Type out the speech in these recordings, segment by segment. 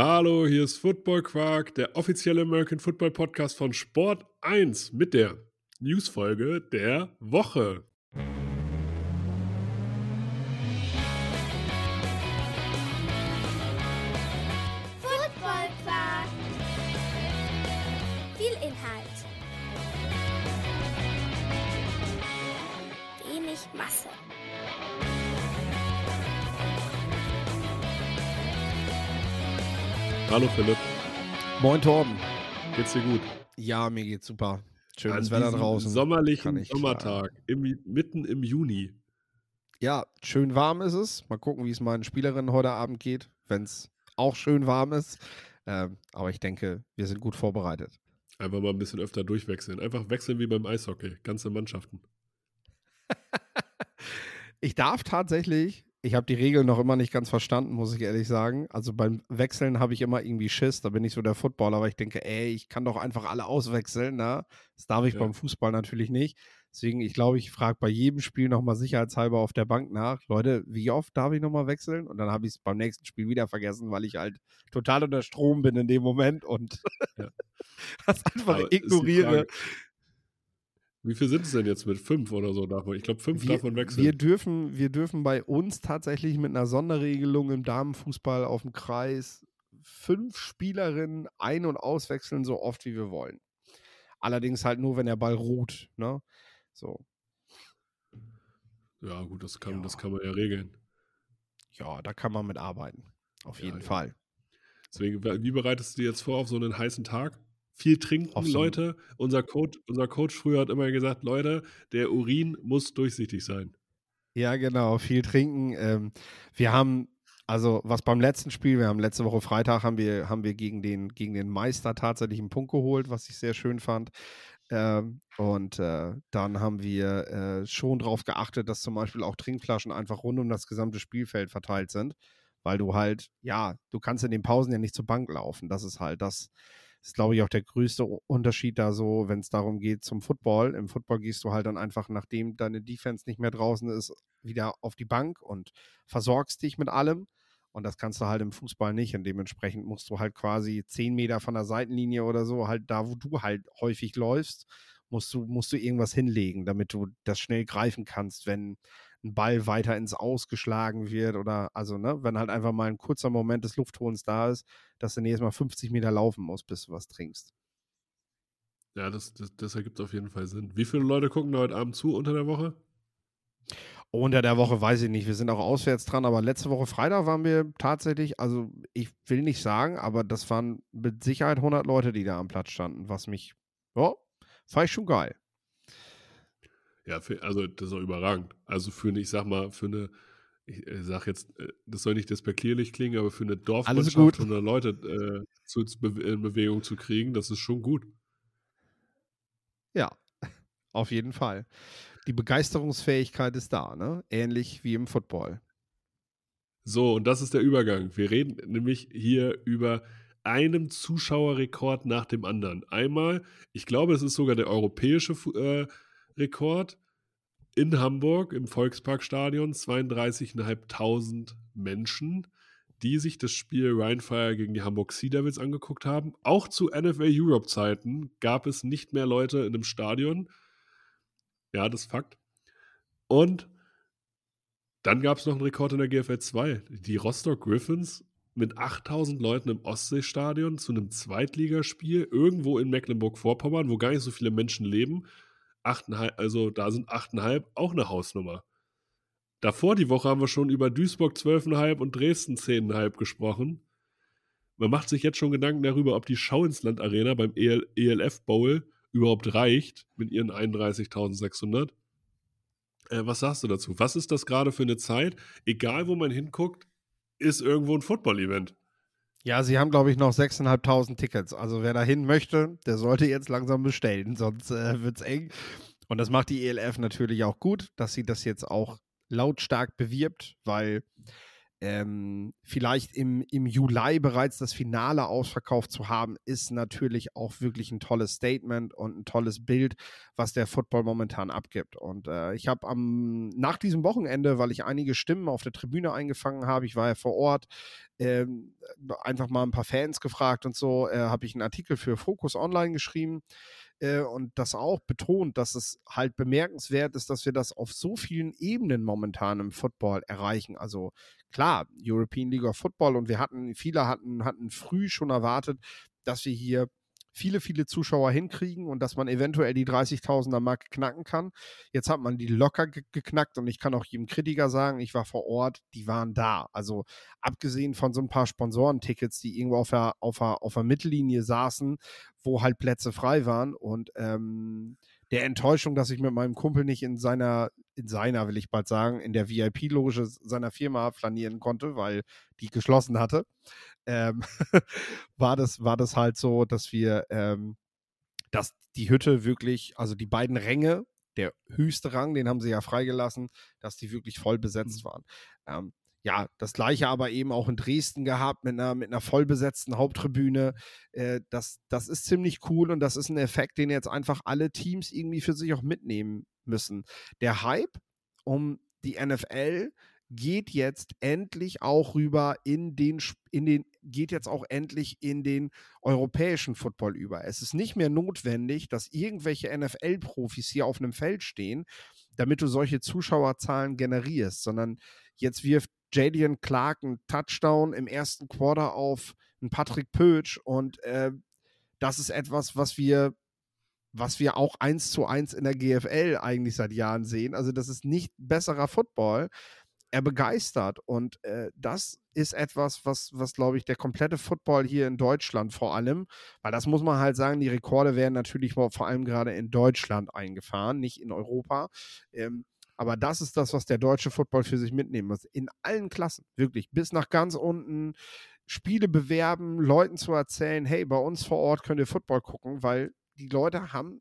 Hallo, hier ist Football Quark, der offizielle American Football Podcast von Sport 1 mit der Newsfolge der Woche. Football Quark. Viel Inhalt. Wenig Masse. Hallo Philipp, Moin Torben. geht's dir gut? Ja, mir geht's super. Schönes Wetter draußen. Sommerlichen ich Sommertag, im, mitten im Juni. Ja, schön warm ist es. Mal gucken, wie es meinen Spielerinnen heute Abend geht, wenn es auch schön warm ist. Ähm, aber ich denke, wir sind gut vorbereitet. Einfach mal ein bisschen öfter durchwechseln. Einfach wechseln wie beim Eishockey, ganze Mannschaften. Ich darf tatsächlich, ich habe die Regeln noch immer nicht ganz verstanden, muss ich ehrlich sagen. Also beim Wechseln habe ich immer irgendwie Schiss, da bin ich so der Footballer, aber ich denke, ey, ich kann doch einfach alle auswechseln. Na? Das darf ich Ja. beim Fußball natürlich nicht. Deswegen, ich glaube, ich frage bei jedem Spiel nochmal sicherheitshalber auf der Bank nach, Leute, wie oft darf ich nochmal wechseln? Und dann habe ich es beim nächsten Spiel wieder vergessen, weil ich halt total unter Strom bin in dem Moment und Ja. das einfach Aber ignoriere. Wie viel sind es denn jetzt mit? Fünf oder so? Ich glaube, fünf wir, man wechseln. Wir dürfen, wir dürfen bei uns tatsächlich mit einer Sonderregelung im Damenfußball auf dem Kreis fünf Spielerinnen ein- und auswechseln, so oft wie wir wollen. Allerdings halt nur, wenn der Ball ruht. Ne? So, ja, gut, das kann, Ja. das kann man ja regeln. ja, da kann man mit arbeiten. Auf Ja, jeden ja. Fall. Deswegen, wie bereitest du dir jetzt vor auf so einen heißen Tag? Viel trinken, einen- Leute. Unser Coach, unser Coach früher hat immer gesagt, Leute, der Urin muss durchsichtig sein. Ja, genau, viel trinken. Ähm, wir haben, also was beim letzten Spiel, wir haben letzte Woche Freitag, haben wir, haben wir gegen, den, gegen den Meister tatsächlich einen Punkt geholt, was ich sehr schön fand. Ähm, und äh, dann haben wir äh, schon darauf geachtet, dass zum Beispiel auch Trinkflaschen einfach rund um das gesamte Spielfeld verteilt sind, weil du halt, ja, du kannst in den Pausen ja nicht zur Bank laufen. Das ist halt das, ist glaube ich auch der größte Unterschied da so, wenn es darum geht zum Football. Im Football gehst du halt dann einfach, nachdem deine Defense nicht mehr draußen ist, wieder auf die Bank und versorgst dich mit allem. Und das kannst du halt im Fußball nicht. Und dementsprechend musst du halt quasi zehn Meter von der Seitenlinie oder so, halt da, wo du halt häufig läufst, musst du, musst du irgendwas hinlegen, damit du das schnell greifen kannst, wenn ein Ball weiter ins Aus geschlagen wird oder also, ne, wenn halt einfach mal ein kurzer Moment des Luftholens da ist, dass du nächstes Mal 50 Meter laufen musst, bis du was trinkst. Ja, das, das, das ergibt auf jeden Fall Sinn. Wie viele Leute gucken da heute Abend zu unter der Woche? Unter der Woche weiß ich nicht. Wir sind auch auswärts dran, aber letzte Woche Freitag waren wir tatsächlich, also ich will nicht sagen, aber das waren mit Sicherheit 100 Leute, die da am Platz standen, was mich, ja, fand ich schon geil. Ja, für, also das ist auch überragend. Also für eine, ich sag mal, für eine, ich äh, sag jetzt, äh, das soll nicht despektierlich klingen, aber für eine Dorfmannschaft gut. 100 Leute äh, zu, in Bewegung zu kriegen, das ist schon gut. Ja, auf jeden Fall. Die Begeisterungsfähigkeit ist da, ne? Ähnlich wie im Football. So, und das ist der Übergang. Wir reden nämlich hier über einen Zuschauerrekord nach dem anderen. Einmal, ich glaube, es ist sogar der europäische äh, Rekord in Hamburg im Volksparkstadion. 32.500 Menschen, die sich das Spiel Rheinfire gegen die Hamburg Sea Devils angeguckt haben. Auch zu NFL Europe Zeiten gab es nicht mehr Leute in einem Stadion. Ja, das ist Fakt. Und dann gab es noch einen Rekord in der GFL 2. Die Rostock Griffins mit 8000 Leuten im Ostseestadion zu einem Zweitligaspiel irgendwo in Mecklenburg-Vorpommern, wo gar nicht so viele Menschen leben. 8,5, also da sind 8,5 auch eine Hausnummer. Davor die Woche haben wir schon über Duisburg 12,5 und Dresden 10,5 gesprochen. Man macht sich jetzt schon Gedanken darüber, ob die Schau ins Land Arena beim EL ELF Bowl überhaupt reicht mit ihren 31.600. Äh, was sagst du dazu? Was ist das gerade für eine Zeit? Egal, wo man hinguckt, ist irgendwo ein Football-Event. Ja, sie haben, glaube ich, noch 6.500 Tickets. Also wer dahin möchte, der sollte jetzt langsam bestellen, sonst äh, wird es eng. Und das macht die ELF natürlich auch gut, dass sie das jetzt auch lautstark bewirbt, weil ähm, vielleicht im, im Juli bereits das Finale ausverkauft zu haben, ist natürlich auch wirklich ein tolles Statement und ein tolles Bild, was der Football momentan abgibt. Und äh, ich habe am nach diesem Wochenende, weil ich einige Stimmen auf der Tribüne eingefangen habe, ich war ja vor Ort, ähm, einfach mal ein paar Fans gefragt und so, äh, habe ich einen Artikel für Focus Online geschrieben äh, und das auch betont, dass es halt bemerkenswert ist, dass wir das auf so vielen Ebenen momentan im Football erreichen. Also klar, European League of Football und wir hatten, viele hatten, hatten früh schon erwartet, dass wir hier viele, viele Zuschauer hinkriegen und dass man eventuell die 30.000er Marke knacken kann. Jetzt hat man die locker ge geknackt und ich kann auch jedem Kritiker sagen, ich war vor Ort, die waren da. Also abgesehen von so ein paar Sponsorentickets, die irgendwo auf der, auf der, auf der Mittellinie saßen, wo halt Plätze frei waren und ähm, der Enttäuschung, dass ich mit meinem Kumpel nicht in seiner, in seiner, will ich bald sagen, in der VIP-Loge seiner Firma flanieren konnte, weil die geschlossen hatte ähm, war, das, war das halt so, dass wir, ähm, dass die Hütte wirklich, also die beiden Ränge, der höchste Rang, den haben sie ja freigelassen, dass die wirklich voll besetzt mhm. waren. Ähm, ja, das gleiche aber eben auch in Dresden gehabt mit einer, mit einer vollbesetzten Haupttribüne. Äh, das, das ist ziemlich cool und das ist ein Effekt, den jetzt einfach alle Teams irgendwie für sich auch mitnehmen müssen. Der Hype um die NFL geht jetzt endlich auch rüber in den, in den, geht jetzt auch endlich in den europäischen Football über. Es ist nicht mehr notwendig, dass irgendwelche NFL-Profis hier auf einem Feld stehen, damit du solche Zuschauerzahlen generierst, sondern jetzt wirft Jadian Clark einen Touchdown im ersten Quarter auf einen Patrick Pötsch und äh, das ist etwas, was wir was wir auch eins zu eins in der GFL eigentlich seit Jahren sehen. Also das ist nicht besserer Football, er begeistert. Und äh, das ist etwas, was, was glaube ich, der komplette Football hier in Deutschland vor allem, weil das muss man halt sagen, die Rekorde werden natürlich vor allem gerade in Deutschland eingefahren, nicht in Europa. Ähm, aber das ist das, was der deutsche Football für sich mitnehmen muss. In allen Klassen, wirklich, bis nach ganz unten. Spiele bewerben, Leuten zu erzählen, hey, bei uns vor Ort könnt ihr Football gucken, weil die Leute haben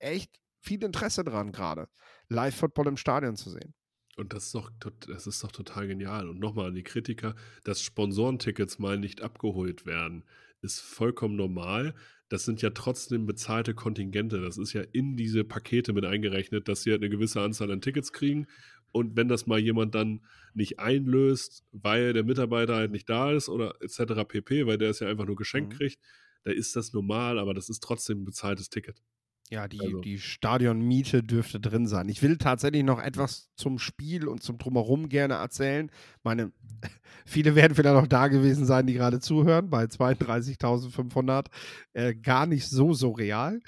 echt viel Interesse dran, gerade Live-Football im Stadion zu sehen. Und das ist doch, das ist doch total genial. Und nochmal an die Kritiker, dass Sponsorentickets mal nicht abgeholt werden, ist vollkommen normal. Das sind ja trotzdem bezahlte Kontingente. Das ist ja in diese Pakete mit eingerechnet, dass sie halt eine gewisse Anzahl an Tickets kriegen. Und wenn das mal jemand dann nicht einlöst, weil der Mitarbeiter halt nicht da ist oder etc. pp., weil der es ja einfach nur geschenkt mhm. kriegt, da ist das normal, aber das ist trotzdem ein bezahltes Ticket. Ja, die, also. die Stadionmiete dürfte drin sein. Ich will tatsächlich noch etwas zum Spiel und zum Drumherum gerne erzählen. Meine, viele werden vielleicht noch da gewesen sein, die gerade zuhören, bei 32.500. Äh, gar nicht so surreal.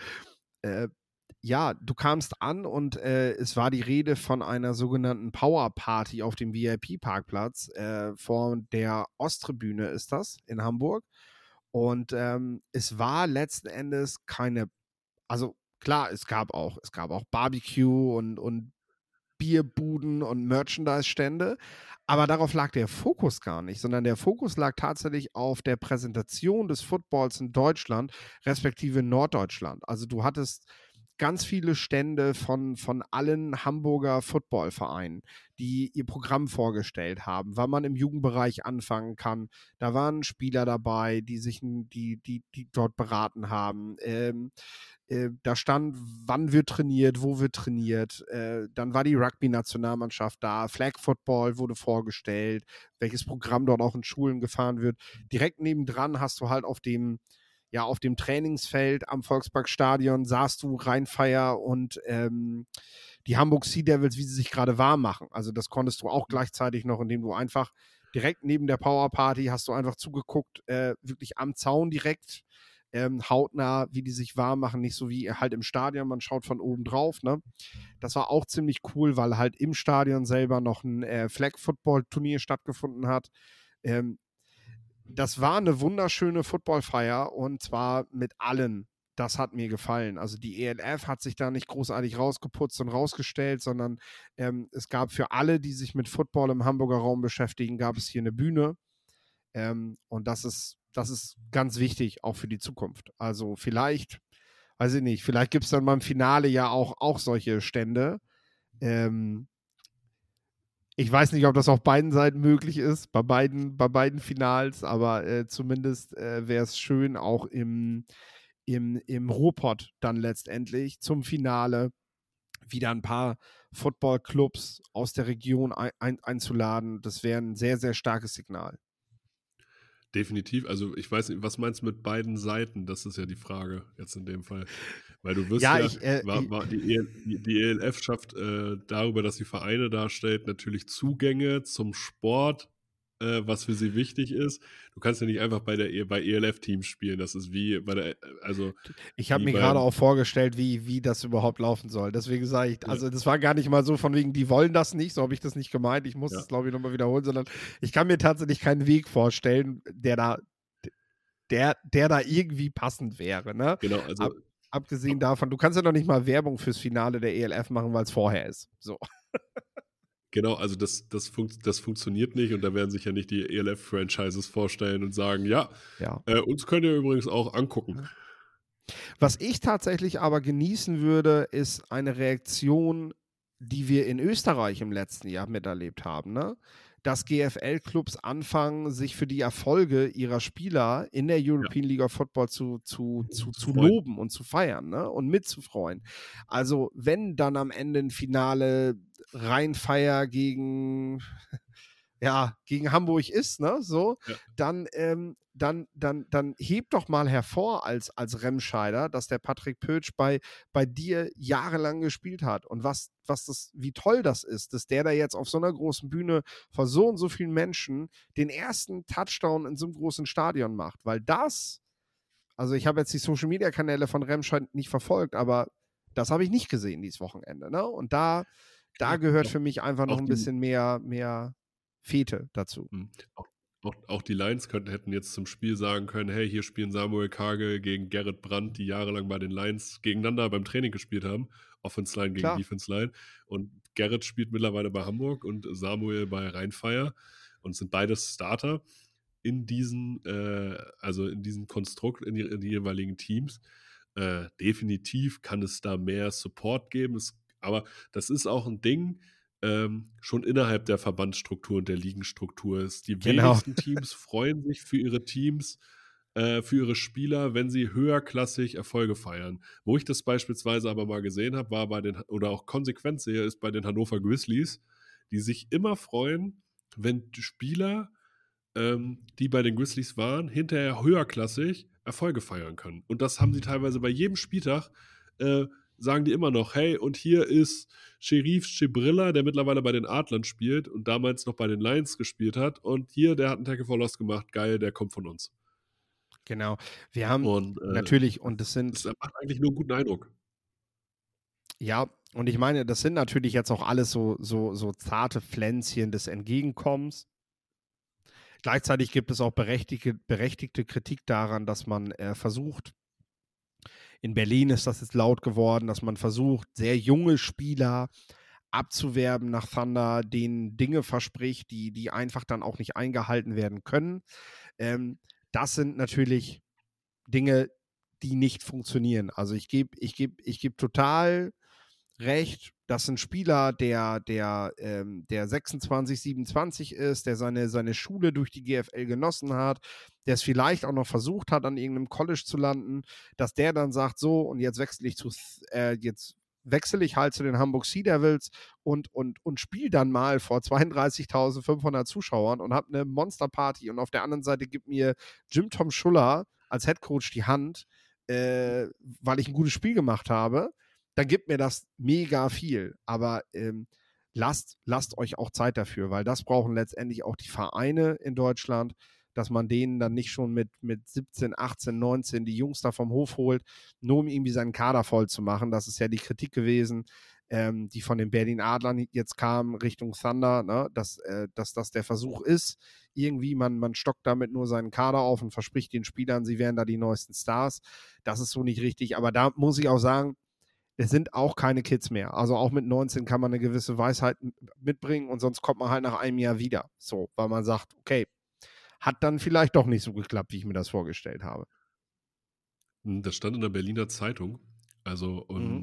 Äh, ja, du kamst an und äh, es war die Rede von einer sogenannten Power Party auf dem VIP-Parkplatz. Äh, vor der Osttribüne ist das in Hamburg. Und ähm, es war letzten Endes keine, also klar, es gab auch, es gab auch Barbecue und, und Bierbuden und Merchandise-Stände, aber darauf lag der Fokus gar nicht, sondern der Fokus lag tatsächlich auf der Präsentation des Footballs in Deutschland, respektive Norddeutschland. Also du hattest ganz viele Stände von, von allen Hamburger Footballvereinen, die ihr Programm vorgestellt haben, wann man im Jugendbereich anfangen kann. Da waren Spieler dabei, die sich, die, die, die dort beraten haben. Ähm, äh, da stand, wann wird trainiert, wo wird trainiert. Äh, dann war die Rugby-Nationalmannschaft da. Flag Football wurde vorgestellt, welches Programm dort auch in Schulen gefahren wird. Direkt nebendran hast du halt auf dem ja, auf dem Trainingsfeld am Volksparkstadion saßt du Rheinfeier und ähm, die Hamburg Sea Devils, wie sie sich gerade warm machen. Also das konntest du auch gleichzeitig noch, indem du einfach direkt neben der Power Party hast du einfach zugeguckt, äh, wirklich am Zaun direkt, ähm, hautnah, wie die sich warm machen, nicht so wie halt im Stadion, man schaut von oben drauf, ne? Das war auch ziemlich cool, weil halt im Stadion selber noch ein äh, Flag-Football-Turnier stattgefunden hat. Ähm, das war eine wunderschöne Footballfeier und zwar mit allen. Das hat mir gefallen. Also die ELF hat sich da nicht großartig rausgeputzt und rausgestellt, sondern ähm, es gab für alle, die sich mit Football im Hamburger Raum beschäftigen, gab es hier eine Bühne. Ähm, und das ist, das ist ganz wichtig, auch für die Zukunft. Also vielleicht, weiß ich nicht, vielleicht gibt es dann beim Finale ja auch, auch solche Stände. Ähm, ich weiß nicht, ob das auf beiden Seiten möglich ist, bei beiden, bei beiden Finals, aber äh, zumindest äh, wäre es schön, auch im, im, im Ruhrpott dann letztendlich zum Finale wieder ein paar Footballclubs aus der Region ein, ein, einzuladen. Das wäre ein sehr, sehr starkes Signal. Definitiv. Also ich weiß nicht, was meinst du mit beiden Seiten? Das ist ja die Frage jetzt in dem Fall. Weil du wirst Ja, ja, ich, äh, war, war die, EL, die, die ELF schafft äh, darüber, dass sie Vereine darstellt, natürlich Zugänge zum Sport, äh, was für sie wichtig ist. Du kannst ja nicht einfach bei der E- bei ELF-Teams spielen. Das ist wie bei der, also Ich habe mir gerade auch vorgestellt, wie, wie das überhaupt laufen soll. Deswegen sage ich, Ja. also das war gar nicht mal so von wegen, die wollen das nicht, so habe ich das nicht gemeint. Ich muss Ja. es, glaube ich, nochmal wiederholen, sondern ich kann mir tatsächlich keinen Weg vorstellen, der da, der, der da irgendwie passend wäre. Ne? genau, also Ab- Abgesehen davon, du kannst ja noch nicht mal Werbung fürs Finale der ELF machen, weil es vorher ist. So. Genau, also das, das, funkt, das funktioniert nicht und da werden sich ja nicht die ELF-Franchises vorstellen und sagen, ja, Ja. äh, uns könnt ihr übrigens auch angucken. Was ich tatsächlich aber genießen würde, ist eine Reaktion, die wir in Österreich im letzten Jahr miterlebt haben. Ne? Dass GFL-Clubs anfangen, sich für die Erfolge ihrer Spieler in der European League of Football zu, zu, zu, Zu loben und zu feiern ne? und mitzufreuen. Also, wenn dann am Ende ein Finale Rheinfeier gegen, ja, gegen Hamburg ist, ne? So, Ja. dann, ähm, dann, dann, dann heb doch mal hervor als, als Remscheider, dass der Patrick Pötsch bei, bei dir jahrelang gespielt hat und was, was das, wie toll das ist, dass der da jetzt auf so einer großen Bühne vor so und so vielen Menschen den ersten Touchdown in so einem großen Stadion macht, weil das, also ich habe jetzt die Social Media Kanäle von Remscheid nicht verfolgt, aber das habe ich nicht gesehen dieses Wochenende, ne? Und da, da gehört für mich einfach noch ein bisschen mehr, mehr Fete dazu. Auch, auch, auch die Lions könnten, hätten jetzt zum Spiel sagen können, hey, hier spielen Samuel Kagel gegen Gerrit Brandt, die jahrelang bei den Lions gegeneinander beim Training gespielt haben. Offense Line gegen Klar. Defense Line. Und Gerrit spielt mittlerweile bei Hamburg und Samuel bei Rheinfeier und sind beides Starter in diesen, äh, also in diesem Konstrukt, in die, in die jeweiligen Teams. Äh, definitiv kann es da mehr Support geben. Es, aber das ist auch ein Ding, ähm, schon innerhalb der Verbandsstruktur und der Ligenstruktur ist. Die Genau. wenigsten Teams freuen sich für ihre Teams, äh, für ihre Spieler, wenn sie höherklassig Erfolge feiern. Wo ich das beispielsweise aber mal gesehen habe, war bei den, oder auch konsequent sehe, ist bei den Hannover Grizzlies, die sich immer freuen, wenn die Spieler, ähm, die bei den Grizzlies waren, hinterher höherklassig Erfolge feiern können. Und das haben sie teilweise bei jedem Spieltag äh, sagen die immer noch, hey, und hier ist Sheriff Chibrilla, der mittlerweile bei den Adlern spielt und damals noch bei den Lions gespielt hat. Und hier, der hat einen Tackle for Loss gemacht. Geil, der kommt von uns. Genau. Wir haben Und äh, natürlich, und das sind, das macht eigentlich nur einen guten Eindruck. ja, und ich meine, das sind natürlich jetzt auch alles so, so, so zarte Pflänzchen des Entgegenkommens. Gleichzeitig gibt es auch berechtigte, berechtigte Kritik daran, dass man äh, versucht, in Berlin ist das jetzt laut geworden, dass man versucht, sehr junge Spieler abzuwerben nach Thunder, denen Dinge verspricht, die, die einfach dann auch nicht eingehalten werden können. Ähm, das sind natürlich Dinge, die nicht funktionieren. Also ich gebe ich geb, ich geb total recht, dass ein Spieler, der, der, ähm, der 26, 27 ist, der seine, seine Schule durch die GFL genossen hat, der es vielleicht auch noch versucht hat, an irgendeinem College zu landen, dass der dann sagt, so, und jetzt wechsle ich zu, äh, jetzt wechsle ich halt zu den Hamburg Sea Devils und, und, und spiele dann mal vor 32.500 Zuschauern und habe eine Monsterparty und auf der anderen Seite gibt mir Jim Tom Schuller als Head Coach die Hand, äh, weil ich ein gutes Spiel gemacht habe, dann gibt mir das mega viel. Aber ähm, lasst, lasst euch auch Zeit dafür, weil das brauchen letztendlich auch die Vereine in Deutschland, dass man denen dann nicht schon mit, mit 17, 18, 19 die Jungs da vom Hof holt, nur um irgendwie seinen Kader voll zu machen. Das ist ja die Kritik gewesen, ähm, die von den Berlin Adlern jetzt kam Richtung Thunder, ne? dass, äh, dass das der Versuch ist. Irgendwie, man, man stockt damit nur seinen Kader auf und verspricht den Spielern, sie wären da die neuesten Stars. Das ist so nicht richtig. Aber da muss ich auch sagen, es sind auch keine Kids mehr. Also auch mit 19 kann man eine gewisse Weisheit mitbringen und sonst kommt man halt nach einem Jahr wieder. So, weil man sagt, okay, hat dann vielleicht doch nicht so geklappt, wie ich mir das vorgestellt habe. Hm, Das stand in der Berliner Zeitung. Also Mhm.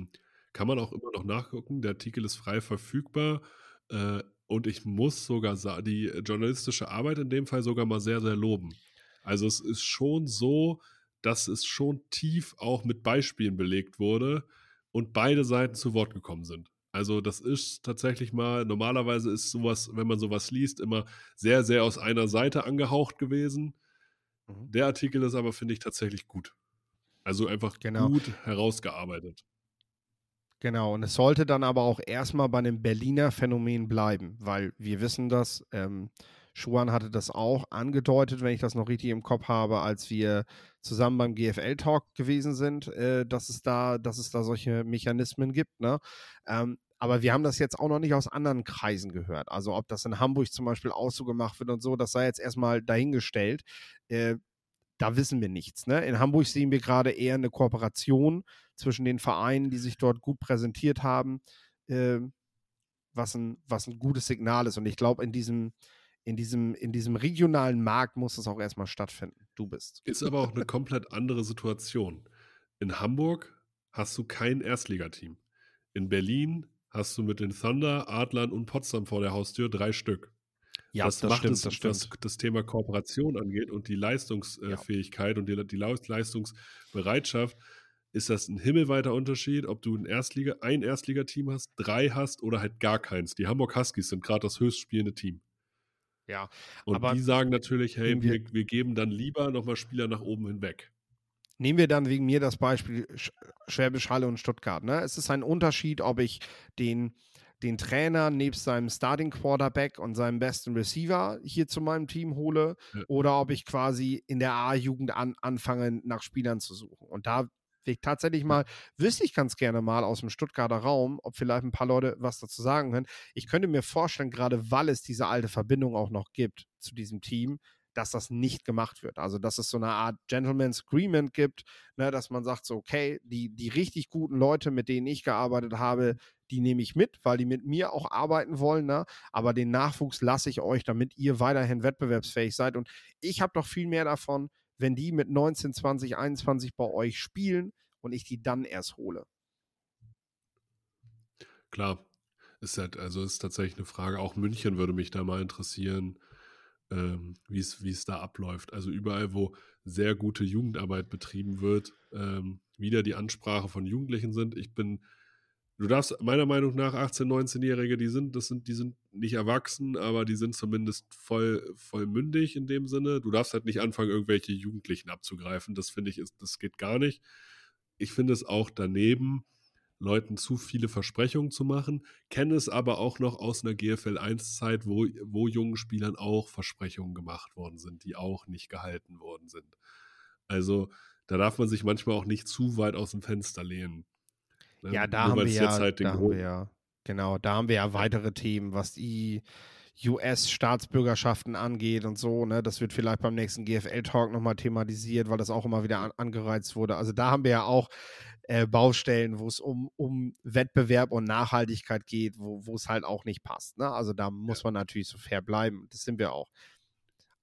kann man auch immer noch nachgucken. Der Artikel ist frei verfügbar. Äh, und ich muss sogar die journalistische Arbeit in dem Fall sogar mal sehr, sehr loben. Also es ist schon so, dass es schon tief auch mit Beispielen belegt wurde und beide Seiten zu Wort gekommen sind. Also das ist tatsächlich mal, normalerweise ist sowas, wenn man sowas liest, immer sehr, sehr aus einer Seite angehaucht gewesen. Mhm. Der Artikel ist aber, finde ich, tatsächlich gut. Also einfach Genau. gut herausgearbeitet. Genau, und es sollte dann aber auch erstmal bei einem Berliner Phänomen bleiben, weil wir wissen das, ähm, Schuan hatte das auch angedeutet, wenn ich das noch richtig im Kopf habe, als wir zusammen beim GFL-Talk gewesen sind, äh, dass, es da, dass es da solche Mechanismen gibt. Ne? Ähm, aber wir haben das jetzt auch noch nicht aus anderen Kreisen gehört. Also ob das in Hamburg zum Beispiel auch so gemacht wird und so, das sei jetzt erstmal dahingestellt. Äh, da wissen wir nichts. Ne? In Hamburg sehen wir gerade eher eine Kooperation zwischen den Vereinen, die sich dort gut präsentiert haben, äh, was, ein, was ein gutes Signal ist. Und ich glaube, in diesem, in, diesem, in diesem regionalen Markt muss das auch erstmal stattfinden. Du bist. Ist aber auch eine komplett andere Situation. In Hamburg hast du kein Erstligateam. In Berlin hast du mit den Thunder, Adlern und Potsdam vor der Haustür drei Stück. Ja, das, macht stimmt, es, das was stimmt. das Thema Kooperation angeht und die Leistungsfähigkeit und die, die Leis- Leistungsbereitschaft, ist das ein himmelweiter Unterschied, ob du ein Erstliga, ein Erstligateam hast, drei hast oder halt gar keins. Die Hamburg Huskies sind gerade das höchstspielende Team. Ja, Und Aber die sagen natürlich, hey, wir- wir, geben dann lieber nochmal Spieler nach oben hinweg. Nehmen wir dann wegen mir das Beispiel Sch Schwäbisch Halle und Stuttgart. Ne? Es ist ein Unterschied, ob ich den, den Trainer nebst seinem Starting Quarterback und seinem besten Receiver hier zu meinem Team hole Ja. oder ob ich quasi in der A-Jugend an, anfange, nach Spielern zu suchen. Und da ich tatsächlich mal, wüsste ich ganz gerne mal aus dem Stuttgarter Raum, ob vielleicht ein paar Leute was dazu sagen können. Ich könnte mir vorstellen, gerade weil es diese alte Verbindung auch noch gibt zu diesem Team, dass das nicht gemacht wird. Also, dass es so eine Art Gentleman's Agreement gibt, ne, dass man sagt, so, okay, die, die richtig guten Leute, mit denen ich gearbeitet habe, die nehme ich mit, weil die mit mir auch arbeiten wollen, ne? aber den Nachwuchs lasse ich euch, damit ihr weiterhin wettbewerbsfähig seid. Und ich habe doch viel mehr davon, wenn die mit 19, 20, 21 bei euch spielen und ich die dann erst hole. Klar, ist halt, also ist tatsächlich eine Frage. Auch München würde mich da mal interessieren, ähm, wie es da abläuft. Also überall, wo sehr gute Jugendarbeit betrieben wird, ähm, wieder die Ansprache von Jugendlichen sind. Ich bin, du darfst meiner Meinung nach 18-, 19-Jährige, die sind, das sind, die sind nicht erwachsen, aber die sind zumindest voll, voll mündig in dem Sinne. Du darfst halt nicht anfangen, irgendwelche Jugendlichen abzugreifen. Das finde ich, ist, das geht gar nicht. Ich finde es auch daneben, Leuten zu viele Versprechungen zu machen, kenne es aber auch noch aus einer GFL 1-Zeit, wo, wo jungen Spielern auch Versprechungen gemacht worden sind, die auch nicht gehalten worden sind. Also da darf man sich manchmal auch nicht zu weit aus dem Fenster lehnen. Ne? Ja, da haben wir ja, halt da haben wir ja, genau, da haben wir ja weitere Themen, was die US-Staatsbürgerschaften angeht und so, ne, das wird vielleicht beim nächsten GFL-Talk nochmal thematisiert, weil das auch immer wieder an, angereizt wurde. Also da haben wir ja auch äh, Baustellen, wo es um, um Wettbewerb und Nachhaltigkeit geht, wo wo es halt auch nicht passt. Ne? Also da muss man natürlich so fair bleiben. Das sind wir auch.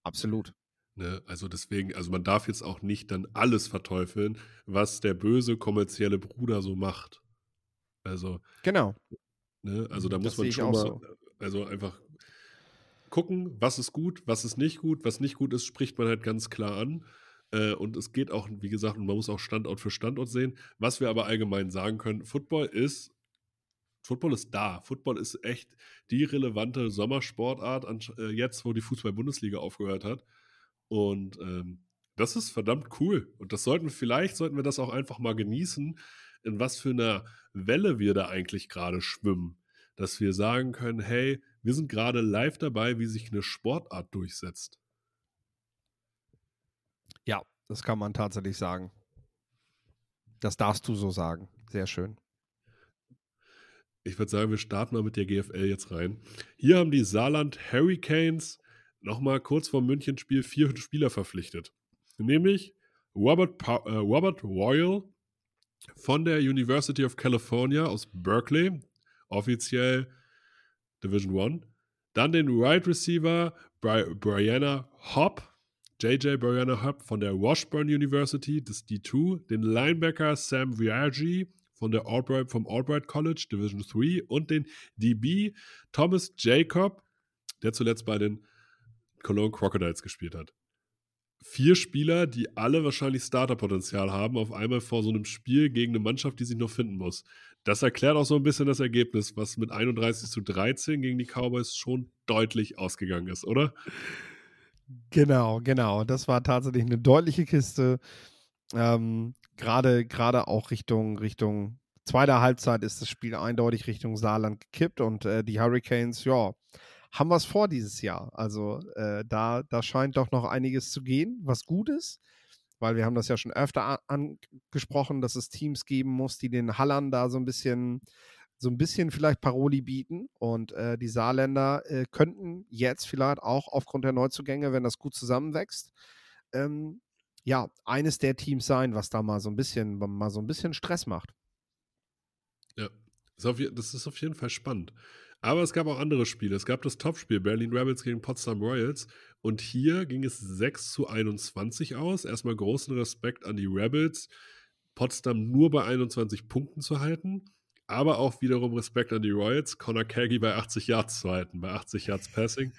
Absolut. Ne? Also deswegen, also man darf jetzt auch nicht dann alles verteufeln, was der böse kommerzielle Bruder so macht. Also, Genau. ne? also da Das muss man schon mal, so. also einfach gucken, was ist gut, was ist nicht gut. Was nicht gut ist, spricht man halt ganz klar an. Äh, und es geht auch, wie gesagt, man muss auch Standort für Standort sehen. Was wir aber allgemein sagen können, Football ist, Football ist da. Football ist echt die relevante Sommersportart, an, äh, jetzt, wo die Fußball-Bundesliga aufgehört hat. Und ähm, das ist verdammt cool. Und das sollten, vielleicht sollten wir das auch einfach mal genießen, in was für einer Welle wir da eigentlich gerade schwimmen. Dass wir sagen können, hey, wir sind gerade live dabei, wie sich eine Sportart durchsetzt. Ja, das kann man tatsächlich sagen. Das darfst du so sagen. Sehr schön. Ich würde sagen, wir starten mal mit der GFL jetzt rein. Hier haben die Saarland Hurricanes nochmal kurz vor Münchenspiel vier Spieler verpflichtet. Nämlich Robert, pa äh, Robert Royal von der University of California aus Berkeley, offiziell Division One. Dann den Wide Receiver Bri Brianna Hopp, JJ Brianna Hopp von der Washburn University, das D2. Den Linebacker Sam Viaggi von der Albright, vom Albright College, Division 3. Und den DB Thomas Jacob, der zuletzt bei den Cologne Crocodiles gespielt hat. Vier Spieler, die alle wahrscheinlich Starterpotenzial haben, auf einmal vor so einem Spiel gegen eine Mannschaft, die sich noch finden muss. Das erklärt auch so ein bisschen das Ergebnis, was mit 31 zu 13 gegen die Cowboys schon deutlich ausgegangen ist, oder? Genau, genau. Das war tatsächlich eine deutliche Kiste. Ähm, gerade, gerade auch Richtung, Richtung zweiter Halbzeit ist das Spiel eindeutig Richtung Saarland gekippt und äh, die Hurricanes, ja, haben was vor dieses Jahr. Also äh, da, da scheint doch noch einiges zu gehen, was gut ist, weil wir haben das ja schon öfter angesprochen, dass es Teams geben muss, die den Hallern da so ein bisschen so ein bisschen vielleicht Paroli bieten. Und äh, die Saarländer äh, könnten jetzt vielleicht auch aufgrund der Neuzugänge, wenn das gut zusammenwächst, ähm, ja, eines der Teams sein, was da mal so ein bisschen, mal so ein bisschen Stress macht. Ja, das ist auf jeden Fall spannend. Aber es gab auch andere Spiele. Es gab das Topspiel Berlin Rebels gegen Potsdam Royals. Und hier ging es 6 zu 21 aus. Erstmal großen Respekt an die Rebels, Potsdam nur bei 21 Punkten zu halten. Aber auch wiederum Respekt an die Royals, Connor Kagi bei 80 Yards zu halten, bei 80 Yards Passing.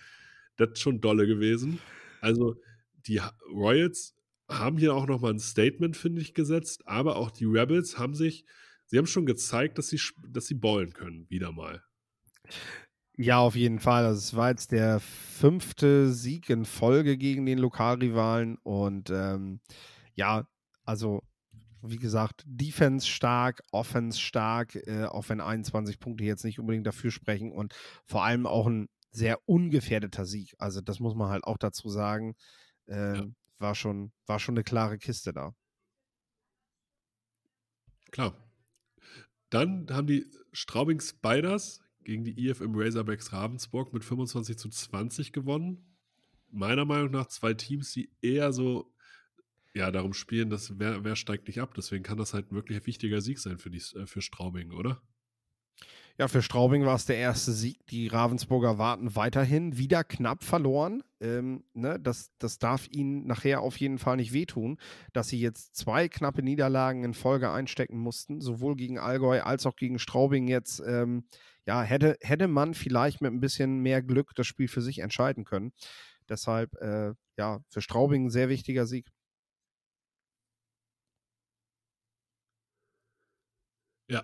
Das ist schon dolle gewesen. Also die Royals haben hier auch nochmal ein Statement, finde ich, gesetzt. Aber auch die Rebels haben sich, sie haben schon gezeigt, dass sie, dass sie ballen können, wieder mal. Ja, auf jeden Fall. Also es war jetzt der fünfte Sieg in Folge gegen den Lokalrivalen und ähm, ja, also wie gesagt, Defense stark, Offense stark, äh, auch wenn 21 Punkte jetzt nicht unbedingt dafür sprechen und vor allem auch ein sehr ungefährdeter Sieg. Also das muss man halt auch dazu sagen. Äh, ja. war, schon, war schon eine klare Kiste da. Klar. Dann haben die Straubing Spiders gegen die IFM Razorbacks Ravensburg mit 25 zu 20 gewonnen. Meiner Meinung nach zwei Teams, die eher so ja, darum spielen, dass wer, wer steigt nicht ab. Deswegen kann das halt wirklich ein wichtiger Sieg sein für, die, äh, für Straubing, oder? Ja, für Straubing war es der erste Sieg. Die Ravensburger warten weiterhin. Wieder knapp verloren. Ähm, ne, das, das darf ihnen nachher auf jeden Fall nicht wehtun, dass sie jetzt zwei knappe Niederlagen in Folge einstecken mussten, sowohl gegen Allgäu als auch gegen Straubing jetzt. Ähm, ja, hätte, hätte man vielleicht mit ein bisschen mehr Glück das Spiel für sich entscheiden können. Deshalb, äh, ja, für Straubing ein sehr wichtiger Sieg. Ja,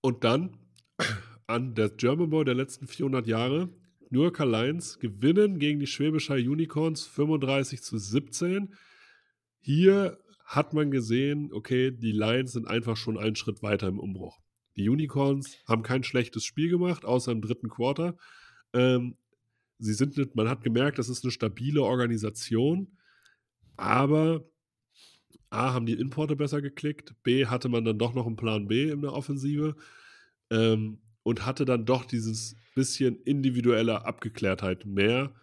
und dann an der German Bowl der letzten 400 Jahre. New Lions gewinnen gegen die Schwäbischer Unicorns 35 zu 17. Hier hat man gesehen, okay, die Lions sind einfach schon einen Schritt weiter im Umbruch. Die Unicorns haben kein schlechtes Spiel gemacht, außer im dritten Quarter. Ähm, sie sind, man hat gemerkt, das ist eine stabile Organisation, aber A, haben die Importe besser geklickt, B, hatte man dann doch noch einen Plan B in der Offensive ähm, und hatte dann doch dieses bisschen individuelle Abgeklärtheit mehr.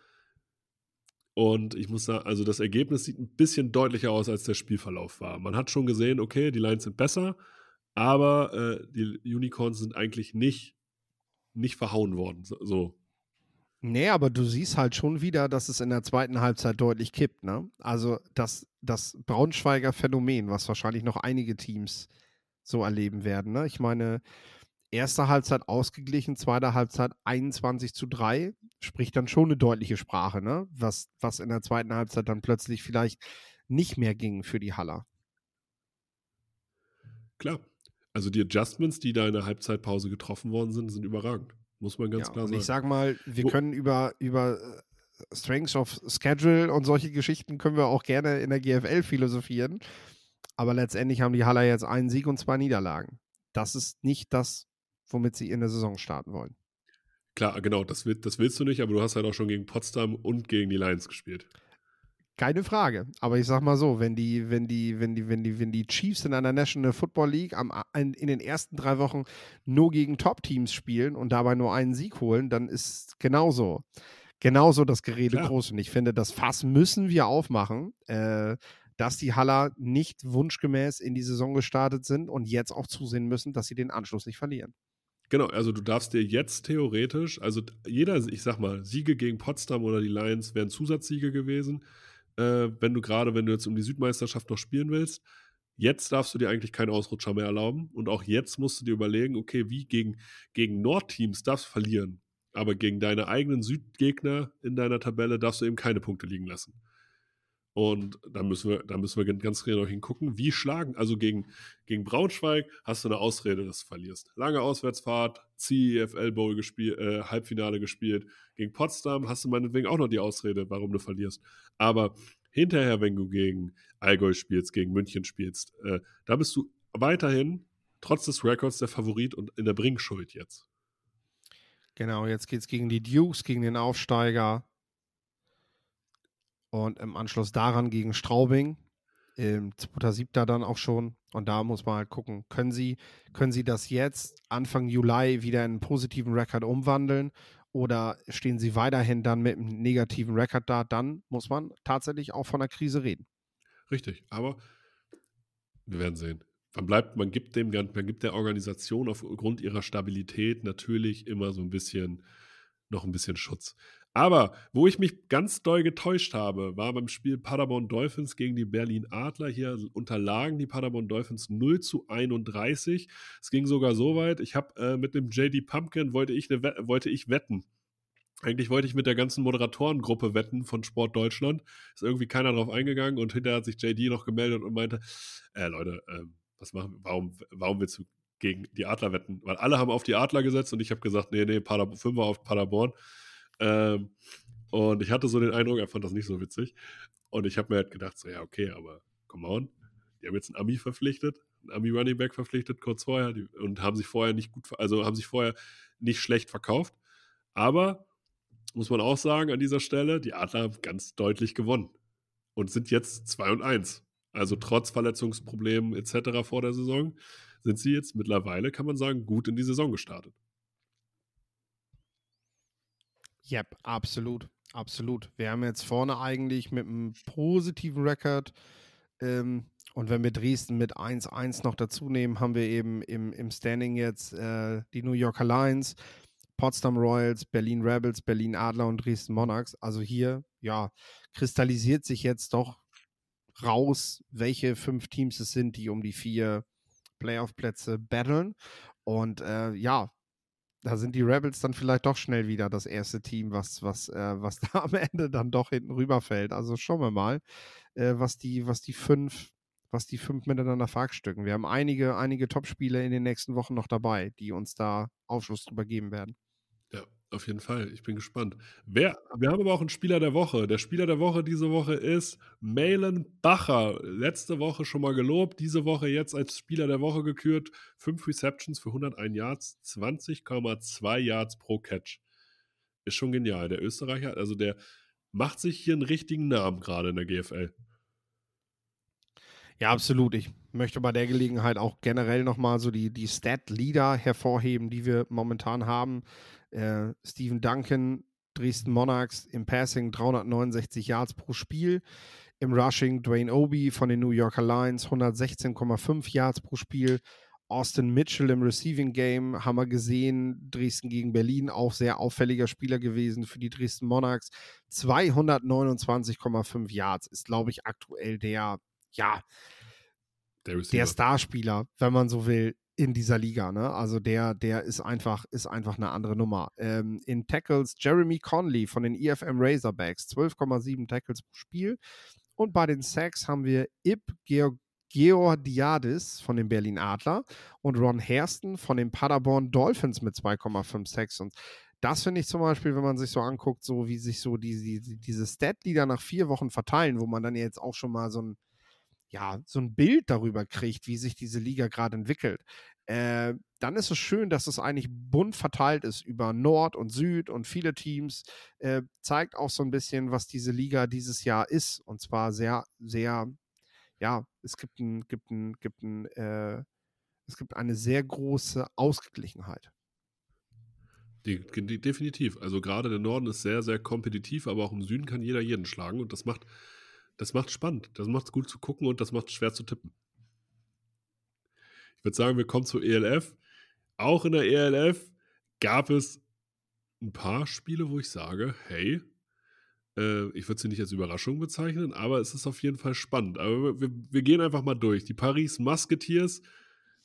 Und ich muss sagen, also das Ergebnis sieht ein bisschen deutlicher aus, als der Spielverlauf war. Man hat schon gesehen, okay, die Lines sind besser, aber äh, die Unicorns sind eigentlich nicht, nicht verhauen worden. So. Nee, aber du siehst halt schon wieder, dass es in der zweiten Halbzeit deutlich kippt, ne? Also das, das Braunschweiger Phänomen, was wahrscheinlich noch einige Teams so erleben werden. Ne? Ich meine, erste Halbzeit ausgeglichen, zweite Halbzeit 21 zu 3, spricht dann schon eine deutliche Sprache, ne? Was, was in der zweiten Halbzeit dann plötzlich vielleicht nicht mehr ging für die Haller. Klar. Also die Adjustments, die da in der Halbzeitpause getroffen worden sind, sind überragend. Muss man ganz ja, klar und sagen. Ich sag mal, wir Wo können über, über äh, Strengths of Schedule und solche Geschichten können wir auch gerne in der GFL philosophieren. Aber letztendlich haben die Haller jetzt einen Sieg und zwei Niederlagen. Das ist nicht das, womit sie in der Saison starten wollen. Klar, genau, das, will, das willst du nicht, aber du hast halt auch schon gegen Potsdam und gegen die Lions gespielt. Keine Frage. Aber ich sag mal so, wenn die, wenn die, wenn die, wenn die, wenn die Chiefs in einer National Football League am, in, in den ersten drei Wochen nur gegen Top-Teams spielen und dabei nur einen Sieg holen, dann ist genauso, genauso das Gerede Klar. groß. Und ich finde, das Fass müssen wir aufmachen, äh, dass die Haller nicht wunschgemäß in die Saison gestartet sind und jetzt auch zusehen müssen, dass sie den Anschluss nicht verlieren. Genau, also du darfst dir jetzt theoretisch, also jeder, ich sag mal, Siege gegen Potsdam oder die Lions wären Zusatzsiege gewesen äh, wenn du gerade, wenn du jetzt um die Südmeisterschaft noch spielen willst. Jetzt darfst du dir eigentlich keinen Ausrutscher mehr erlauben. Und auch jetzt musst du dir überlegen, okay, wie gegen, gegen Nordteams darfst du verlieren. Aber gegen deine eigenen Südgegner in deiner Tabelle darfst du eben keine Punkte liegen lassen. Und da müssen wir, da müssen wir ganz genau hingucken, wie schlagen. Also gegen, gegen Braunschweig hast du eine Ausrede, dass du verlierst. Lange Auswärtsfahrt, CEFL Bowl gespielt, äh, Halbfinale gespielt. Gegen Potsdam hast du meinetwegen auch noch die Ausrede, warum du verlierst. Aber hinterher, wenn du gegen Allgäu spielst, gegen München spielst, äh, da bist du weiterhin, trotz des Records, der Favorit und in der Bringschuld jetzt. Genau, jetzt geht es gegen die Dukes, gegen den Aufsteiger und im Anschluss daran gegen Straubing. Im 2.7. dann auch schon. Und da muss man halt gucken, können sie, können sie das jetzt Anfang Juli wieder in einen positiven Rekord umwandeln oder stehen sie weiterhin dann mit einem negativen Rekord da? Dann muss man tatsächlich auch von einer Krise reden. Richtig, aber wir werden sehen. Man bleibt, man gibt dem, man gibt der Organisation aufgrund ihrer Stabilität natürlich immer so ein bisschen, noch ein bisschen Schutz. Aber wo ich mich ganz doll getäuscht habe, war beim Spiel Paderborn Dolphins gegen die Berlin Adler. Hier unterlagen die Paderborn Dolphins 0 zu 31. Es ging sogar so weit, ich habe äh, mit dem JD Pumpkin wollte ich, eine, wollte ich wetten. Eigentlich wollte ich mit der ganzen Moderatorengruppe wetten von Sport Deutschland. Ist irgendwie keiner drauf eingegangen und hinterher hat sich JD noch gemeldet und meinte, äh, Leute, äh, was machen, warum, warum willst du gegen die Adler wetten? Weil alle haben auf die Adler gesetzt und ich habe gesagt, nee, nee, Paderborn, Fünfer auf Paderborn. Ähm, und ich hatte so den Eindruck, er fand das nicht so witzig. Und ich habe mir halt gedacht, so, ja, okay, aber come on. Die haben jetzt einen Ami verpflichtet, einen Ami Running Back verpflichtet, kurz vorher, die, und haben sich vorher nicht gut, also haben sich vorher nicht schlecht verkauft. Aber muss man auch sagen an dieser Stelle, die Adler haben ganz deutlich gewonnen und sind jetzt 2 und 1. Also trotz Verletzungsproblemen etc. vor der Saison sind sie jetzt mittlerweile, kann man sagen, gut in die Saison gestartet. Yep, absolut. Absolut. Wir haben jetzt vorne eigentlich mit einem positiven Rekord ähm, und wenn wir Dresden mit 1-1 noch dazu nehmen, haben wir eben im, im Standing jetzt äh, die New Yorker Lions, Potsdam Royals, Berlin Rebels, Berlin Adler und Dresden Monarchs. Also hier, ja, kristallisiert sich jetzt doch raus, welche fünf Teams es sind, die um die vier Playoff-Plätze battlen. Und äh, ja, da sind die Rebels dann vielleicht doch schnell wieder das erste Team, was, was, äh, was da am Ende dann doch hinten rüberfällt. Also schauen wir mal, äh, was, die, was die fünf, was die fünf miteinander verstücken. Wir haben einige, einige Top-Spiele in den nächsten Wochen noch dabei, die uns da Aufschluss drüber geben werden. Auf jeden Fall. Ich bin gespannt. Wer, wir haben aber auch einen Spieler der Woche. Der Spieler der Woche diese Woche ist Malen Bacher. Letzte Woche schon mal gelobt, diese Woche jetzt als Spieler der Woche gekürt. Fünf Receptions für 101 Yards, 20,2 Yards pro Catch. Ist schon genial. Der Österreicher, also der macht sich hier einen richtigen Namen gerade in der GFL. Ja, absolut. Ich möchte bei der Gelegenheit auch generell nochmal so die, die Stat-Leader hervorheben, die wir momentan haben. Äh, Steven Duncan, Dresden Monarchs im Passing 369 Yards pro Spiel. Im Rushing Dwayne Obi von den New Yorker Lions 116,5 Yards pro Spiel. Austin Mitchell im Receiving Game haben wir gesehen. Dresden gegen Berlin auch sehr auffälliger Spieler gewesen für die Dresden Monarchs. 229,5 Yards ist, glaube ich, aktuell der, ja, der, der Starspieler, wenn man so will, in dieser Liga. Ne? Also der, der ist einfach, ist einfach eine andere Nummer. Ähm, in Tackles Jeremy Conley von den EFM Razorbacks, 12,7 Tackles pro Spiel. Und bei den Sacks haben wir Ip Georg Georgiadis von den Berlin Adler und Ron Hairston von den Paderborn Dolphins mit 2,5 Sacks. Und das finde ich zum Beispiel, wenn man sich so anguckt, so wie sich so die, die, diese Stat-Lieder nach vier Wochen verteilen, wo man dann jetzt auch schon mal so ein, ja, so ein Bild darüber kriegt, wie sich diese Liga gerade entwickelt, äh, dann ist es schön, dass es eigentlich bunt verteilt ist über Nord und Süd und viele Teams. Äh, zeigt auch so ein bisschen, was diese Liga dieses Jahr ist. Und zwar sehr, sehr, ja, es gibt ein, gibt ein, gibt ein, äh, es gibt eine sehr große Ausgeglichenheit. Definitiv. Also gerade der Norden ist sehr, sehr kompetitiv, aber auch im Süden kann jeder jeden schlagen und das macht das macht spannend. Das macht es gut zu gucken und das macht es schwer zu tippen. Ich würde sagen, wir kommen zur ELF. Auch in der ELF gab es ein paar Spiele, wo ich sage, hey, äh, ich würde sie nicht als Überraschung bezeichnen, aber es ist auf jeden Fall spannend. Aber wir, wir gehen einfach mal durch. Die Paris Musketeers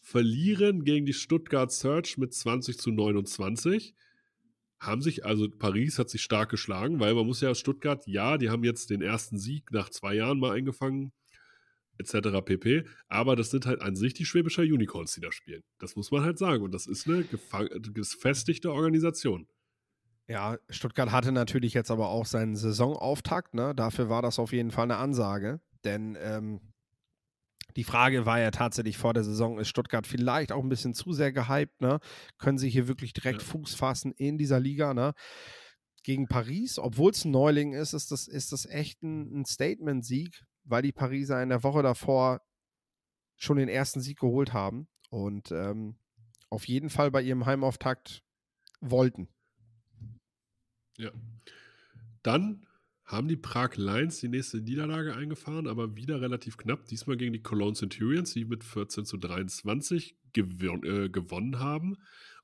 verlieren gegen die Stuttgart Search mit 20 zu 29 haben sich, also Paris hat sich stark geschlagen, weil man muss ja Stuttgart, ja, die haben jetzt den ersten Sieg nach zwei Jahren mal eingefangen, etc. pp. Aber das sind halt an sich die schwäbischer Unicorns, die da spielen. Das muss man halt sagen. Und das ist eine gefestigte Organisation. Ja, Stuttgart hatte natürlich jetzt aber auch seinen Saisonauftakt. Ne? Dafür war das auf jeden Fall eine Ansage. Denn ähm, die Frage war ja tatsächlich vor der Saison, ist Stuttgart vielleicht auch ein bisschen zu sehr gehypt? Ne? Können sie hier wirklich direkt ja. Fuß fassen in dieser Liga? Ne? Gegen Paris, obwohl es ein Neuling ist, ist das, ist das echt ein, ein Statement-Sieg, weil die Pariser in der Woche davor schon den ersten Sieg geholt haben und ähm, auf jeden Fall bei ihrem Heimauftakt wollten. Ja. Dann haben die Prag Lions die nächste Niederlage eingefahren, aber wieder relativ knapp. Diesmal gegen die Cologne Centurions, die mit 14 zu 23 gewon äh, gewonnen haben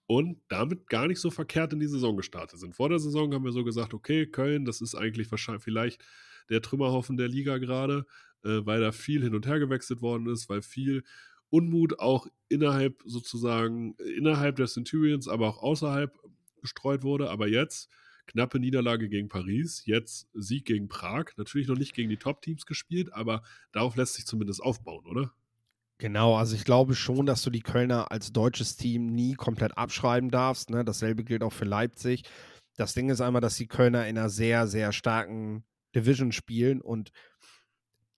und damit gar nicht so verkehrt in die Saison gestartet sind. Vor der Saison haben wir so gesagt, okay, Köln, das ist eigentlich wahrscheinlich vielleicht der Trümmerhaufen der Liga gerade, äh, weil da viel hin und her gewechselt worden ist, weil viel Unmut auch innerhalb sozusagen, innerhalb der Centurions, aber auch außerhalb gestreut wurde. Aber jetzt knappe Niederlage gegen Paris, jetzt Sieg gegen Prag. Natürlich noch nicht gegen die Top-Teams gespielt, aber darauf lässt sich zumindest aufbauen, oder? Genau, also ich glaube schon, dass du die Kölner als deutsches Team nie komplett abschreiben darfst. Ne? Dasselbe gilt auch für Leipzig. Das Ding ist einmal, dass die Kölner in einer sehr, sehr starken Division spielen und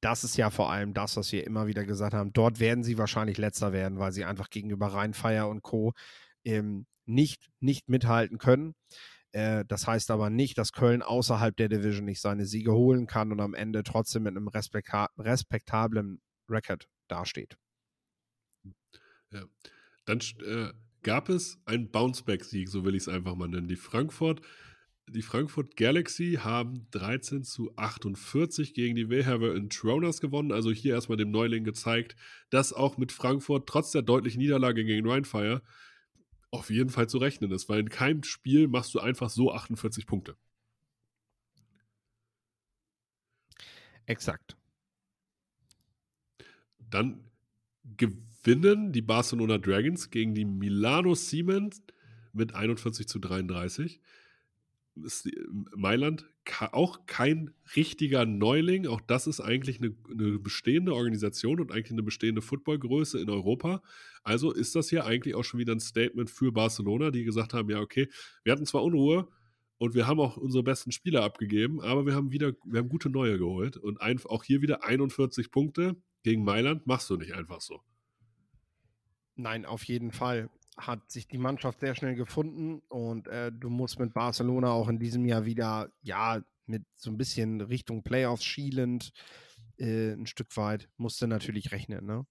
das ist ja vor allem das, was wir immer wieder gesagt haben. Dort werden sie wahrscheinlich letzter werden, weil sie einfach gegenüber Rheinfeier und Co. Ähm, nicht, nicht mithalten können. Äh, das heißt aber nicht, dass Köln außerhalb der Division nicht seine Siege holen kann und am Ende trotzdem mit einem respektablen Record dasteht. Ja. Dann äh, gab es einen Bounceback-Sieg, so will ich es einfach mal nennen. Die Frankfurt, die Frankfurt Galaxy haben 13 zu 48 gegen die in Tronas gewonnen. Also hier erstmal dem Neuling gezeigt, dass auch mit Frankfurt trotz der deutlichen Niederlage gegen Rheinfire auf jeden Fall zu rechnen ist, weil in keinem Spiel machst du einfach so 48 Punkte. Exakt. Dann gewinnen die Barcelona Dragons gegen die Milano Siemens mit 41 zu 33 ist Mailand auch kein richtiger Neuling. Auch das ist eigentlich eine, eine, bestehende Organisation und eigentlich eine bestehende Footballgröße in Europa. Also ist das hier eigentlich auch schon wieder ein Statement für Barcelona, die gesagt haben: Ja, okay, wir hatten zwar Unruhe und wir haben auch unsere besten Spieler abgegeben, aber wir haben wieder, wir haben gute Neue geholt und ein, auch hier wieder 41 Punkte gegen Mailand machst du nicht einfach so. Nein, auf jeden Fall hat sich die Mannschaft sehr schnell gefunden und äh, du musst mit Barcelona auch in diesem Jahr wieder, ja, mit so ein bisschen Richtung Playoffs schielend, äh, ein Stück weit, musst du natürlich rechnen, ne?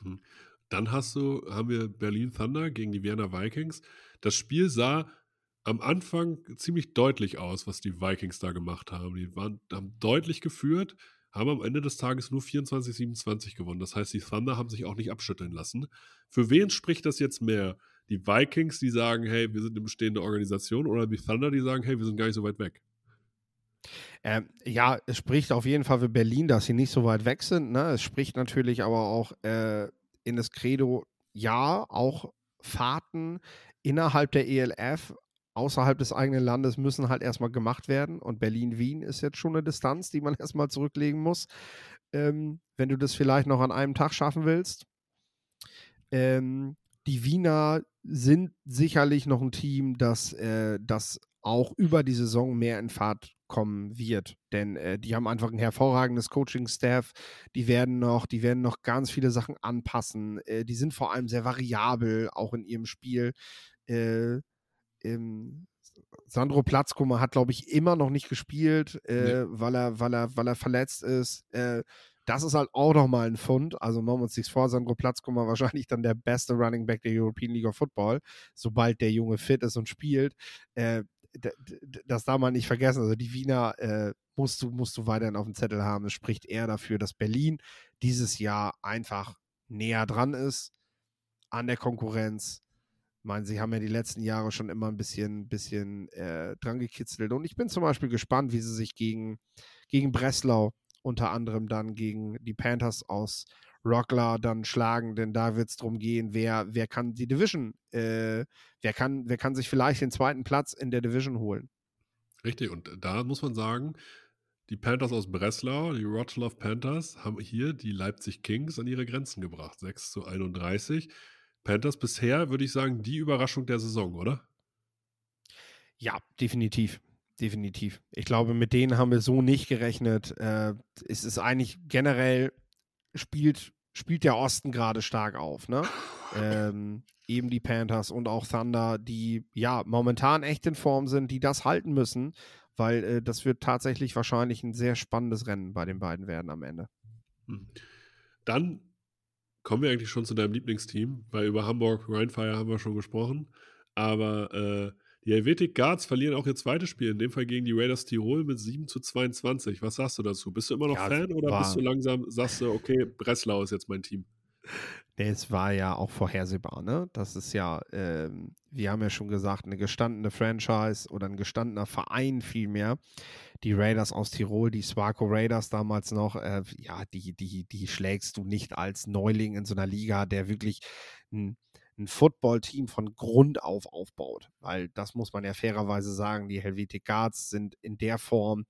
Mhm. Dann hast du, haben wir Berlin Thunder gegen die Vienna Vikings. Das Spiel sah am Anfang ziemlich deutlich aus, was die Vikings da gemacht haben. Die waren, haben deutlich geführt, haben am Ende des Tages nur 24-27 gewonnen. Das heißt, die Thunder haben sich auch nicht abschütteln lassen. Für wen spricht das jetzt mehr? Die Vikings, die sagen, hey, wir sind eine bestehende Organisation, oder die Thunder, die sagen, hey, wir sind gar nicht so weit weg? Ähm, ja, es spricht auf jeden Fall für Berlin, dass sie nicht so weit weg sind. Ne? Es spricht natürlich aber auch äh, in das Credo, ja, auch Fahrten innerhalb der ELF außerhalb des eigenen Landes müssen halt erstmal gemacht werden. Und Berlin-Wien ist jetzt schon eine Distanz, die man erstmal zurücklegen muss, ähm, wenn du das vielleicht noch an einem Tag schaffen willst. Ähm, die Wiener sind sicherlich noch ein Team, das, äh, das auch über die Saison mehr in Fahrt kommen wird. Denn äh, die haben einfach ein hervorragendes Coaching-Staff. Die werden noch, die werden noch ganz viele Sachen anpassen. Äh, die sind vor allem sehr variabel, auch in ihrem Spiel. Äh, ähm, Sandro Platzkummer hat, glaube ich, immer noch nicht gespielt, äh, nee. weil, er, weil, er, weil er verletzt ist. Äh, das ist halt auch nochmal ein Fund. Also machen wir uns nichts vor, Sandro Platzkummer wahrscheinlich dann der beste Running Back der European League of Football, sobald der Junge fit ist und spielt. Äh, das darf man nicht vergessen. Also die Wiener äh, musst, du, musst du weiterhin auf dem Zettel haben. Es spricht eher dafür, dass Berlin dieses Jahr einfach näher dran ist an der Konkurrenz meine, sie haben ja die letzten Jahre schon immer ein bisschen, bisschen äh, dran gekitzelt. Und ich bin zum Beispiel gespannt, wie sie sich gegen, gegen Breslau unter anderem dann gegen die Panthers aus Rockler dann schlagen, denn da wird es darum gehen, wer, wer kann die Division, äh, wer, kann, wer kann sich vielleicht den zweiten Platz in der Division holen. Richtig, und da muss man sagen, die Panthers aus Breslau, die Wroclaw Panthers, haben hier die Leipzig Kings an ihre Grenzen gebracht. 6 zu 31. Panthers bisher, würde ich sagen, die Überraschung der Saison, oder? Ja, definitiv. Definitiv. Ich glaube, mit denen haben wir so nicht gerechnet. Äh, es ist eigentlich generell spielt, spielt der Osten gerade stark auf. Ne? ähm, eben die Panthers und auch Thunder, die ja momentan echt in Form sind, die das halten müssen, weil äh, das wird tatsächlich wahrscheinlich ein sehr spannendes Rennen bei den beiden werden am Ende. Dann kommen wir eigentlich schon zu deinem Lieblingsteam, weil über Hamburg Rheinfire haben wir schon gesprochen. Aber äh, die Helvetic Guards verlieren auch ihr zweites Spiel, in dem Fall gegen die Raiders Tirol mit 7 zu 22. Was sagst du dazu? Bist du immer noch ja, Fan oder bist du langsam, sagst du, okay, Breslau ist jetzt mein Team? Es war ja auch vorhersehbar, ne? Das ist ja, ähm, wir haben ja schon gesagt, eine gestandene Franchise oder ein gestandener Verein vielmehr. Die Raiders aus Tirol, die Swarco Raiders damals noch, äh, ja, die, die, die schlägst du nicht als Neuling in so einer Liga, der wirklich ein ein Football-Team von Grund auf aufbaut. Weil das muss man ja fairerweise sagen, die Helvetic Guards sind in der Form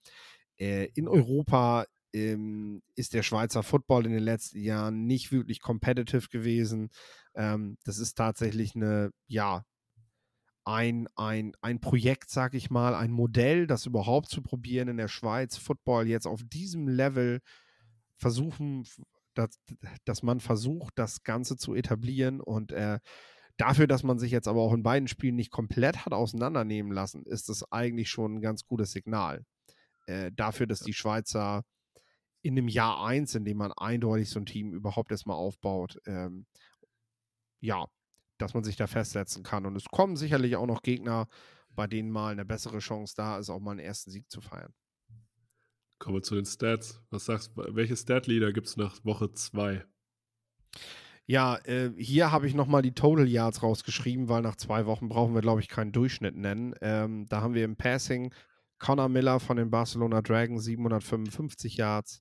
äh, in Europa ähm, ist der Schweizer Football in den letzten Jahren nicht wirklich competitive gewesen. Ähm, das ist tatsächlich eine, ja, ein, ein, ein Projekt, sag ich mal, ein Modell, das überhaupt zu probieren in der Schweiz, Football jetzt auf diesem Level versuchen, dass, dass man versucht, das Ganze zu etablieren und äh, dafür, dass man sich jetzt aber auch in beiden Spielen nicht komplett hat auseinandernehmen lassen, ist es eigentlich schon ein ganz gutes Signal. Äh, dafür, dass die Schweizer in dem Jahr 1, in dem man eindeutig so ein Team überhaupt erstmal aufbaut, ähm, ja, dass man sich da festsetzen kann. Und es kommen sicherlich auch noch Gegner, bei denen mal eine bessere Chance da ist, auch mal einen ersten Sieg zu feiern. Kommen wir zu den Stats. Was sagst du, welche Stat-Leader gibt es nach Woche 2? Ja, äh, hier habe ich nochmal die Total Yards rausgeschrieben, weil nach zwei Wochen brauchen wir, glaube ich, keinen Durchschnitt nennen. Ähm, da haben wir im Passing Connor Miller von den Barcelona Dragons 755 Yards.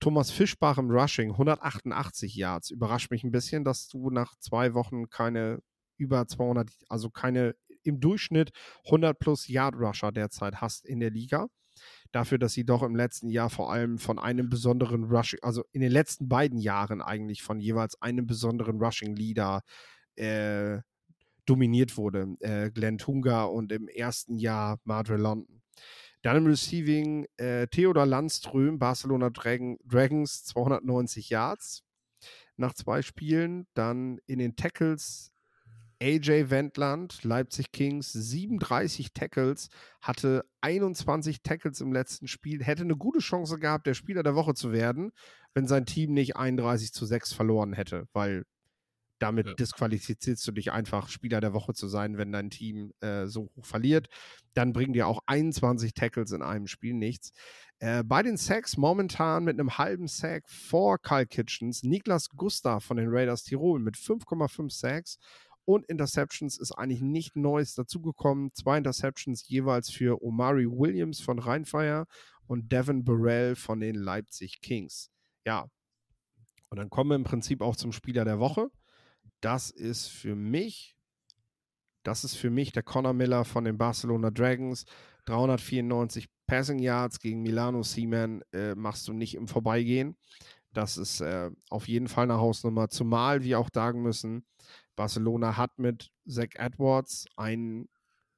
Thomas Fischbach im Rushing 188 Yards. Überrascht mich ein bisschen, dass du nach zwei Wochen keine über 200, also keine im Durchschnitt 100 plus Yard Rusher derzeit hast in der Liga dafür, dass sie doch im letzten Jahr vor allem von einem besonderen Rushing, also in den letzten beiden Jahren eigentlich von jeweils einem besonderen Rushing Leader äh, dominiert wurde. Äh, Glenn Tunga und im ersten Jahr Madre London. Dann im Receiving äh, Theodor Landström, Barcelona Dragon, Dragons, 290 Yards nach zwei Spielen. Dann in den Tackles AJ Wendland, Leipzig Kings, 37 Tackles, hatte 21 Tackles im letzten Spiel, hätte eine gute Chance gehabt, der Spieler der Woche zu werden, wenn sein Team nicht 31 zu 6 verloren hätte, weil damit ja. disqualifizierst du dich einfach, Spieler der Woche zu sein, wenn dein Team äh, so hoch verliert. Dann bringen dir auch 21 Tackles in einem Spiel nichts. Äh, bei den Sacks momentan mit einem halben Sack vor Kyle Kitchens, Niklas Gustav von den Raiders Tirol mit 5,5 Sacks und Interceptions ist eigentlich nicht Neues dazugekommen. Zwei Interceptions jeweils für Omari Williams von Rheinfire und Devin Burrell von den Leipzig Kings. Ja, und dann kommen wir im Prinzip auch zum Spieler der Woche. Das ist für mich, das ist für mich der Connor Miller von den Barcelona Dragons. 394 Passing Yards gegen Milano Seaman äh, machst du nicht im Vorbeigehen. Das ist äh, auf jeden Fall eine Hausnummer, zumal wir auch sagen müssen, Barcelona hat mit Zach Edwards einen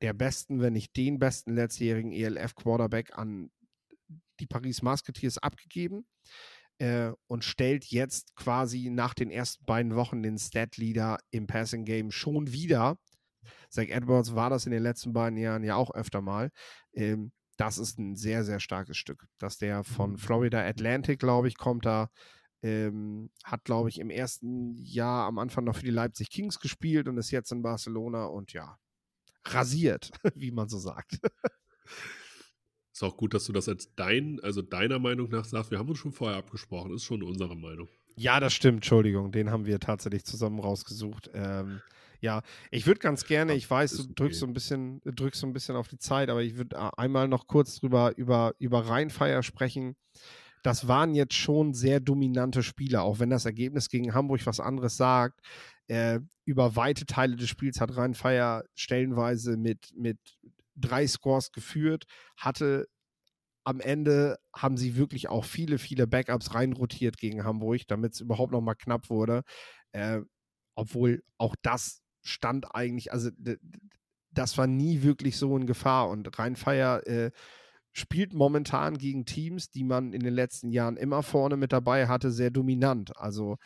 der besten, wenn nicht den besten letztjährigen ELF-Quarterback an die Paris Musketeers abgegeben äh, und stellt jetzt quasi nach den ersten beiden Wochen den Stat-Leader im Passing-Game schon wieder. Zach Edwards war das in den letzten beiden Jahren ja auch öfter mal. Ähm, das ist ein sehr, sehr starkes Stück. Dass der von Florida Atlantic, glaube ich, kommt da ähm, hat, glaube ich, im ersten Jahr am Anfang noch für die Leipzig Kings gespielt und ist jetzt in Barcelona und ja, rasiert, wie man so sagt. Ist auch gut, dass du das als dein, also deiner Meinung nach sagst. Wir haben uns schon vorher abgesprochen, ist schon unsere Meinung. Ja, das stimmt, Entschuldigung, den haben wir tatsächlich zusammen rausgesucht. Ähm, ja, ich würde ganz gerne, ich weiß, du drückst so ein bisschen, drückst so ein bisschen auf die Zeit, aber ich würde einmal noch kurz drüber über, über Rheinfeier sprechen das waren jetzt schon sehr dominante Spieler, auch wenn das Ergebnis gegen Hamburg was anderes sagt. Äh, über weite Teile des Spiels hat Rhein-Feier stellenweise mit, mit drei Scores geführt, hatte am Ende haben sie wirklich auch viele, viele Backups reinrotiert gegen Hamburg, damit es überhaupt noch mal knapp wurde. Äh, obwohl auch das stand eigentlich, also das war nie wirklich so in Gefahr. Und Rheinfeier äh, spielt momentan gegen Teams, die man in den letzten Jahren immer vorne mit dabei hatte, sehr dominant. Also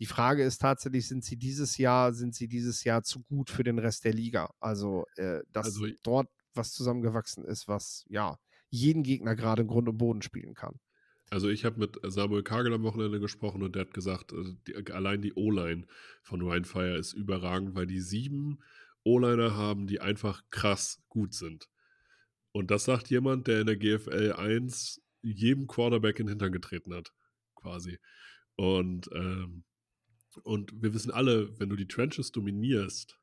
die Frage ist tatsächlich, sind sie dieses Jahr, sind sie dieses Jahr zu gut für den Rest der Liga? Also, äh, dass also, dort was zusammengewachsen ist, was ja jeden Gegner gerade im Grund und Boden spielen kann. Also ich habe mit Samuel Kagel am Wochenende gesprochen und der hat gesagt, also die, allein die O-Line von Rhinefire ist überragend, weil die sieben O-Liner haben, die einfach krass gut sind. Und das sagt jemand, der in der GFL 1 jedem Quarterback in den Hintern getreten hat, quasi. Und, ähm, und wir wissen alle, wenn du die Trenches dominierst,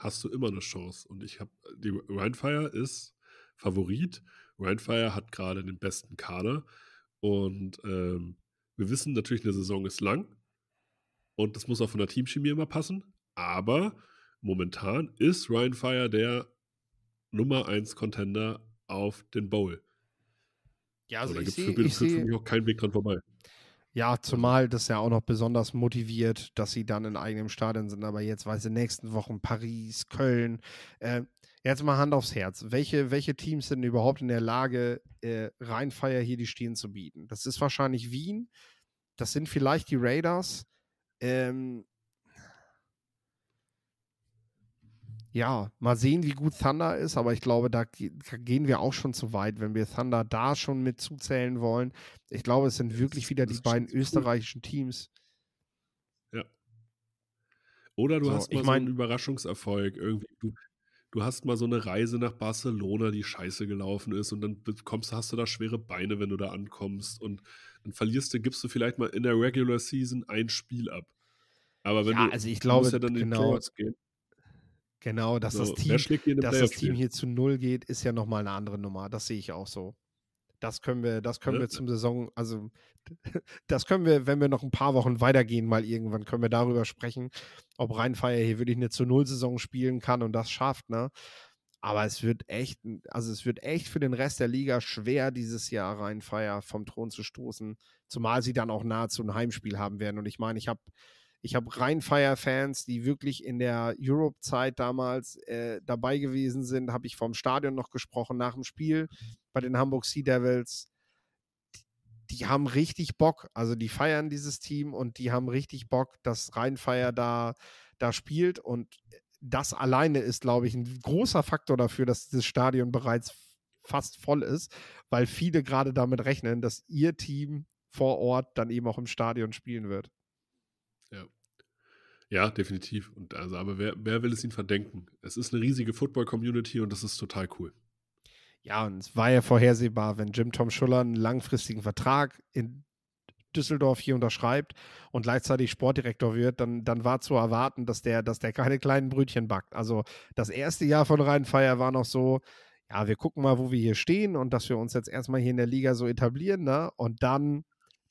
hast du immer eine Chance. Und ich habe, die Rhinefire ist Favorit. Rhinefire hat gerade den besten Kader. Und ähm, wir wissen natürlich, eine Saison ist lang. Und das muss auch von der Teamchemie immer passen. Aber momentan ist Ryan Fire der Nummer 1 Contender auf den Bowl. Ja, also so, da gibt es für, für mich auch keinen Weg dran vorbei. Ja, zumal das ja auch noch besonders motiviert, dass sie dann in eigenem Stadion sind. Aber jetzt, weil sie nächsten Wochen Paris, Köln. Äh, jetzt mal Hand aufs Herz. Welche, welche Teams sind überhaupt in der Lage, äh, Rheinfeier hier die Stirn zu bieten? Das ist wahrscheinlich Wien. Das sind vielleicht die Raiders. Ähm, ja, mal sehen, wie gut Thunder ist, aber ich glaube, da, gehen wir auch schon zu weit, wenn wir Thunder da schon mit zuzählen wollen. Ich glaube, es sind wirklich wieder die beiden österreichischen Teams. Ja. Oder du so, hast mal ich mein, so einen Überraschungserfolg. Irgendwie, du, du hast mal so eine Reise nach Barcelona, die scheiße gelaufen ist, und dann bekommst, hast du da schwere Beine, wenn du da ankommst. Und dann verlierst du, gibst du vielleicht mal in der Regular Season ein Spiel ab. Aber wenn ja, du also ich glaube, ja dann in genau, die Playoffs gehen. Genau, dass so, das Team, dass das Team hier zu null geht, ist ja nochmal eine andere Nummer. Das sehe ich auch so. Das können wir, das können ja. wir zum Saison, also das können wir, wenn wir noch ein paar Wochen weitergehen, mal irgendwann können wir darüber sprechen, ob Rheinfeier hier wirklich eine zu null Saison spielen kann und das schafft, ne? Aber es wird echt, also es wird echt für den Rest der Liga schwer, dieses Jahr Rheinfeier vom Thron zu stoßen, zumal sie dann auch nahezu ein Heimspiel haben werden. Und ich meine, ich habe ich habe Rheinfire-Fans, die wirklich in der Europe-Zeit damals äh, dabei gewesen sind. Habe ich vom Stadion noch gesprochen nach dem Spiel bei den Hamburg Sea Devils. Die, die haben richtig Bock. Also die feiern dieses Team und die haben richtig Bock, dass Rheinfire da, da spielt. Und das alleine ist, glaube ich, ein großer Faktor dafür, dass das Stadion bereits fast voll ist, weil viele gerade damit rechnen, dass ihr Team vor Ort dann eben auch im Stadion spielen wird. Ja. Definitiv. Und also, aber wer, wer will es ihnen verdenken? Es ist eine riesige Football-Community und das ist total cool. Ja, und es war ja vorhersehbar, wenn Jim Tom Schuller einen langfristigen Vertrag in Düsseldorf hier unterschreibt und gleichzeitig Sportdirektor wird, dann, dann war zu erwarten, dass der, dass der keine kleinen Brötchen backt. Also das erste Jahr von Rheinfeier war noch so, ja, wir gucken mal, wo wir hier stehen und dass wir uns jetzt erstmal hier in der Liga so etablieren, ne? Und dann,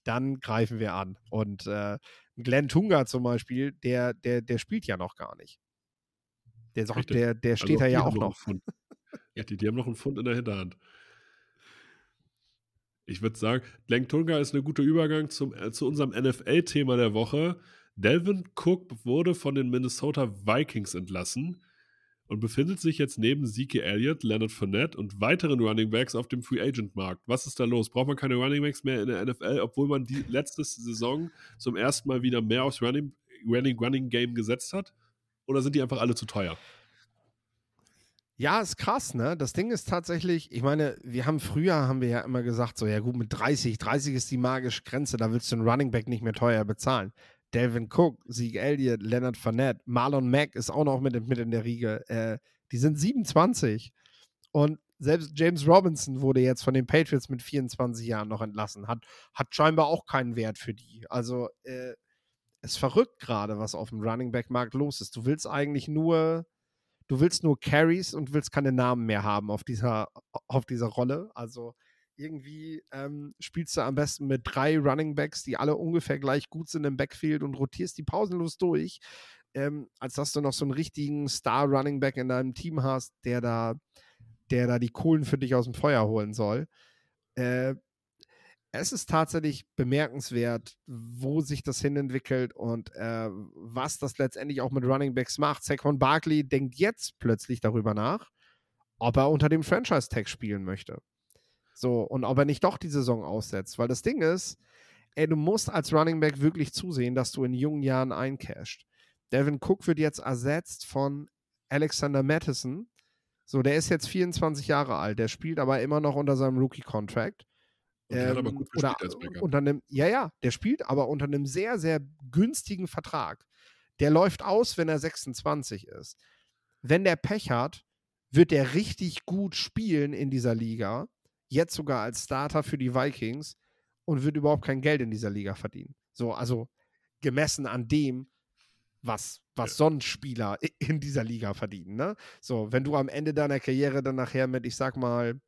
dann greifen wir an. Und äh, Glenn Tunga zum Beispiel, der, der, der spielt ja noch gar nicht. Der, sagt, der, der also steht also da ja auch noch. ja, die, die haben noch einen Fund in der Hinterhand. Ich würde sagen, Glenn Tunga ist ein guter Übergang zum, äh, zu unserem NFL-Thema der Woche. Delvin Cook wurde von den Minnesota Vikings entlassen und befindet sich jetzt neben Zeke Elliott, Leonard Fournette und weiteren Running Backs auf dem Free Agent Markt. Was ist da los? Braucht man keine Running Backs mehr in der NFL, obwohl man die letzte Saison zum ersten Mal wieder mehr aufs Running, Running, Running Game gesetzt hat? Oder sind die einfach alle zu teuer? Ja, ist krass, ne? Das Ding ist tatsächlich, ich meine, wir haben früher, haben wir ja immer gesagt, so, ja gut, mit 30, 30 ist die magische Grenze, da willst du einen Running Back nicht mehr teuer bezahlen. Delvin Cook, Sieg Elliott, Leonard Fournette, Marlon Mack ist auch noch mit, mit in der Riege. Äh, die sind 27. Und selbst James Robinson wurde jetzt von den Patriots mit 24 Jahren noch entlassen. Hat, hat scheinbar auch keinen Wert für die. Also, äh, ist verrückt gerade, was auf dem Running Back Markt los ist. Du willst eigentlich nur, du willst nur Carries und willst keine Namen mehr haben auf dieser, auf dieser Rolle. Also, irgendwie ähm, spielst du am besten mit drei Running Backs, die alle ungefähr gleich gut sind im Backfield und rotierst die pausenlos durch, ähm, als dass du noch so einen richtigen Star-Running Back in deinem Team hast, der da, der da die Kohlen für dich aus dem Feuer holen soll. Äh, es ist tatsächlich bemerkenswert, wo sich das hinentwickelt und äh, was das letztendlich auch mit Running Backs macht. Saquon Barkley denkt jetzt plötzlich darüber nach, ob er unter dem Franchise-Tag spielen möchte. So, und ob er nicht doch die Saison aussetzt. Weil das Ding ist, ey, du musst als Running Back wirklich zusehen, dass du in jungen Jahren eincasht. Devin Cook wird jetzt ersetzt von Alexander Mattison. So, der ist jetzt 24 Jahre alt, der spielt aber immer noch unter seinem Rookie-Contract. Ähm, oder unter einem, ja, ja, der spielt aber unter einem sehr, sehr günstigen Vertrag. Der läuft aus, wenn er 26 ist. Wenn der Pech hat, wird der richtig gut spielen in dieser Liga jetzt sogar als Starter für die Vikings und wird überhaupt kein Geld in dieser Liga verdienen. So, also gemessen an dem, was, was ja. sonst Spieler in dieser Liga verdienen. Ne? So, wenn du am Ende deiner Karriere dann nachher mit, ich sag mal,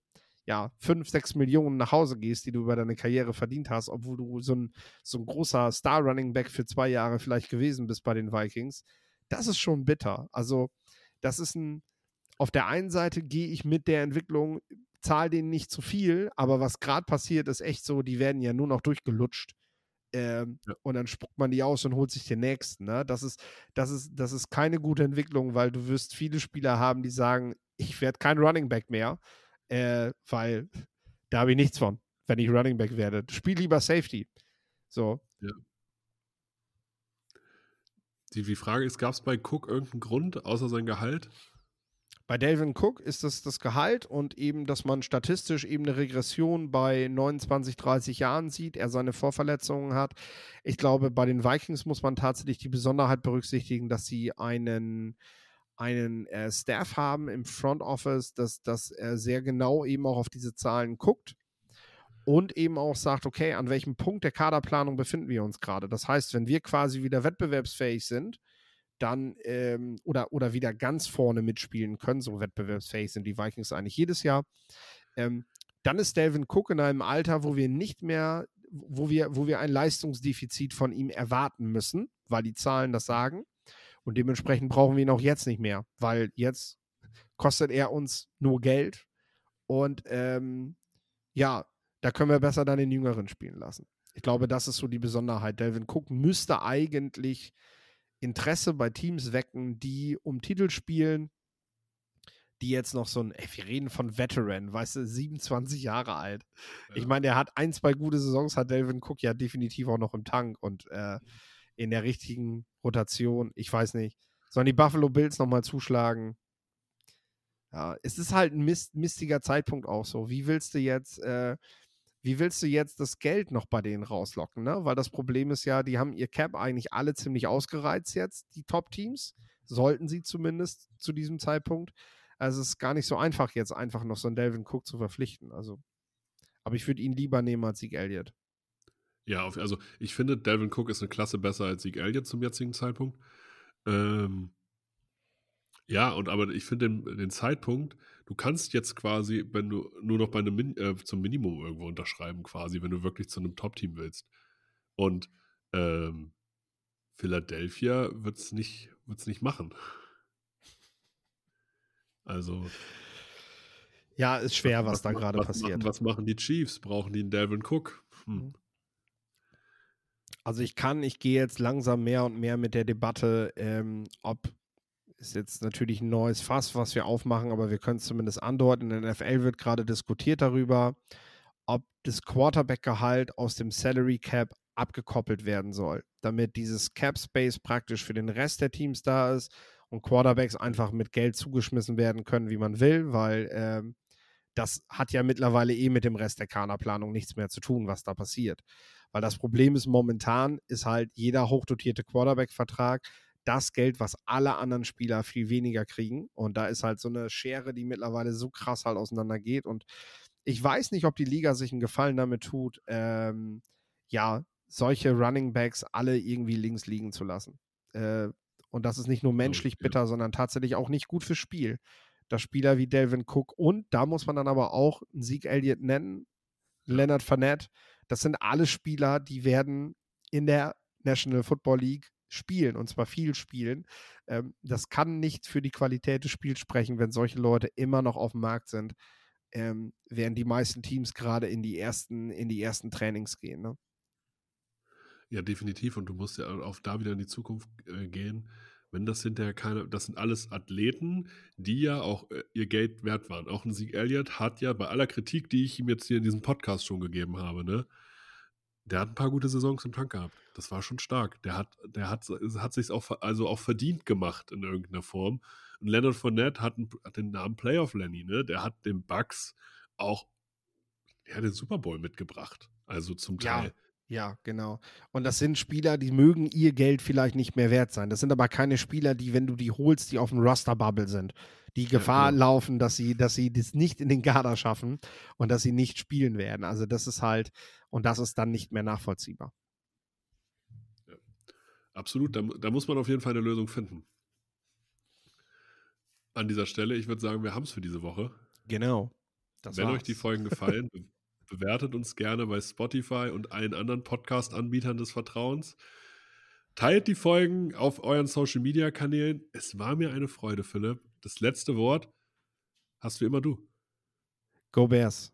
ja, 5, 6 Millionen nach Hause gehst, die du über deine Karriere verdient hast, obwohl du so ein, so ein großer Star-Running-Back für zwei Jahre vielleicht gewesen bist bei den Vikings, das ist schon bitter. Also, das ist ein, auf der einen Seite gehe ich mit der Entwicklung zahl denen nicht zu viel, aber was gerade passiert, ist echt so, die werden ja nur noch durchgelutscht. Ähm, ja. Und dann spuckt man die aus und holt sich den nächsten. Ne? Das, ist, das, ist, das ist keine gute Entwicklung, weil du wirst viele Spieler haben, die sagen, ich werde kein Running Back mehr, äh, weil da habe ich nichts von, wenn ich Running Back werde. Spiel lieber Safety. So. Ja. Die, die Frage ist, gab es bei Cook irgendeinen Grund, außer sein Gehalt? Bei Delvin Cook ist es das Gehalt und eben, dass man statistisch eben eine Regression bei 29, 30 Jahren sieht, er seine Vorverletzungen hat. Ich glaube, bei den Vikings muss man tatsächlich die Besonderheit berücksichtigen, dass sie einen, einen äh, Staff haben im Front Office, dass, dass er sehr genau eben auch auf diese Zahlen guckt und eben auch sagt, okay, an welchem Punkt der Kaderplanung befinden wir uns gerade. Das heißt, wenn wir quasi wieder wettbewerbsfähig sind, dann ähm, oder, oder wieder ganz vorne mitspielen können, so wettbewerbsfähig sind die Vikings eigentlich jedes Jahr. Ähm, dann ist Delvin Cook in einem Alter, wo wir nicht mehr, wo wir, wo wir ein Leistungsdefizit von ihm erwarten müssen, weil die Zahlen das sagen. Und dementsprechend brauchen wir ihn auch jetzt nicht mehr, weil jetzt kostet er uns nur Geld. Und ähm, ja, da können wir besser dann den Jüngeren spielen lassen. Ich glaube, das ist so die Besonderheit. Delvin Cook müsste eigentlich Interesse bei Teams wecken, die um Titel spielen, die jetzt noch so ein, ey, wir reden von Veteran, weißt du, 27 Jahre alt. Ja. Ich meine, der hat ein, zwei gute Saisons, hat Delvin Cook ja definitiv auch noch im Tank und äh, in der richtigen Rotation, ich weiß nicht, sollen die Buffalo Bills nochmal zuschlagen? Ja, es ist halt ein mist, mistiger Zeitpunkt auch so. Wie willst du jetzt äh, wie willst du jetzt das Geld noch bei denen rauslocken? Ne? Weil das Problem ist ja, die haben ihr Cap eigentlich alle ziemlich ausgereizt jetzt, die Top-Teams. Sollten sie zumindest zu diesem Zeitpunkt. Also es ist gar nicht so einfach, jetzt einfach noch so einen Delvin Cook zu verpflichten. Also, aber ich würde ihn lieber nehmen als Sieg Elliott. Ja, also ich finde, Delvin Cook ist eine Klasse besser als Sieg Elliott zum jetzigen Zeitpunkt. Ähm, ja, und aber ich finde den, den, Zeitpunkt, du kannst jetzt quasi, wenn du nur noch bei einem Min äh, zum Minimum irgendwo unterschreiben, quasi, wenn du wirklich zu einem Top-Team willst. Und ähm, Philadelphia wird es nicht, wird's nicht machen. Also. Ja, ist schwer, was, was da gerade passiert. Machen, was machen die Chiefs? Brauchen die einen Delvin Cook? Hm. Mhm. Also ich kann, ich gehe jetzt langsam mehr und mehr mit der Debatte, ähm, ob ist jetzt natürlich ein neues Fass, was wir aufmachen, aber wir können es zumindest andeuten. In der NFL wird gerade diskutiert darüber, ob das Quarterback-Gehalt aus dem Salary Cap abgekoppelt werden soll, damit dieses Cap Space praktisch für den Rest der Teams da ist und Quarterbacks einfach mit Geld zugeschmissen werden können, wie man will, weil ähm, das hat ja mittlerweile eh mit dem Rest der Kaderplanung nichts mehr zu tun, was da passiert. Weil das Problem ist momentan, ist halt jeder hochdotierte Quarterback-Vertrag das Geld, was alle anderen Spieler viel weniger kriegen. Und da ist halt so eine Schere, die mittlerweile so krass halt auseinander geht. Und ich weiß nicht, ob die Liga sich einen Gefallen damit tut, ähm, ja, solche Running Backs alle irgendwie links liegen zu lassen. Äh, und das ist nicht nur menschlich bitter, sondern tatsächlich auch nicht gut fürs Spiel. Dass Spieler wie Delvin Cook und da muss man dann aber auch einen Sieg Elliott nennen, Leonard Fournette. Das sind alle Spieler, die werden in der National Football League spielen und zwar viel spielen. Ähm, das kann nicht für die Qualität des Spiels sprechen, wenn solche Leute immer noch auf dem Markt sind, ähm, während die meisten Teams gerade in die ersten, in die ersten Trainings gehen. Ne? Ja, definitiv. Und du musst ja auch da wieder in die Zukunft äh, gehen. Wenn das hinterher keine, das sind alles Athleten, die ja auch äh, ihr Geld wert waren. Auch ein Sieg Elliott hat ja bei aller Kritik, die ich ihm jetzt hier in diesem Podcast schon gegeben habe, ne, der hat ein paar gute Saisons im Tank gehabt. Das war schon stark. Der hat, der hat, hat sich auch, also auch verdient gemacht in irgendeiner Form. Und Leonard Fournette hat, einen, hat den Namen Playoff Lenny, ne? Der hat den Bucks auch ja, den Super Bowl mitgebracht. Also zum Teil. Ja. Ja, genau. Und das sind Spieler, die mögen ihr Geld vielleicht nicht mehr wert sein. Das sind aber keine Spieler, die, wenn du die holst, die auf dem Roster-Bubble sind, die Gefahr ja, laufen, dass sie, dass sie das nicht in den Kader schaffen und dass sie nicht spielen werden. Also das ist halt, und das ist dann nicht mehr nachvollziehbar. Ja. Absolut, da, da muss man auf jeden Fall eine Lösung finden. An dieser Stelle, ich würde sagen, wir haben es für diese Woche. Genau. Wenn war's. euch die Folgen gefallen, Bewertet uns gerne bei Spotify und allen anderen Podcast-Anbietern des Vertrauens. Teilt die Folgen auf euren Social-Media-Kanälen. Es war mir eine Freude, Philipp. Das letzte Wort hast du immer du. Go Bears.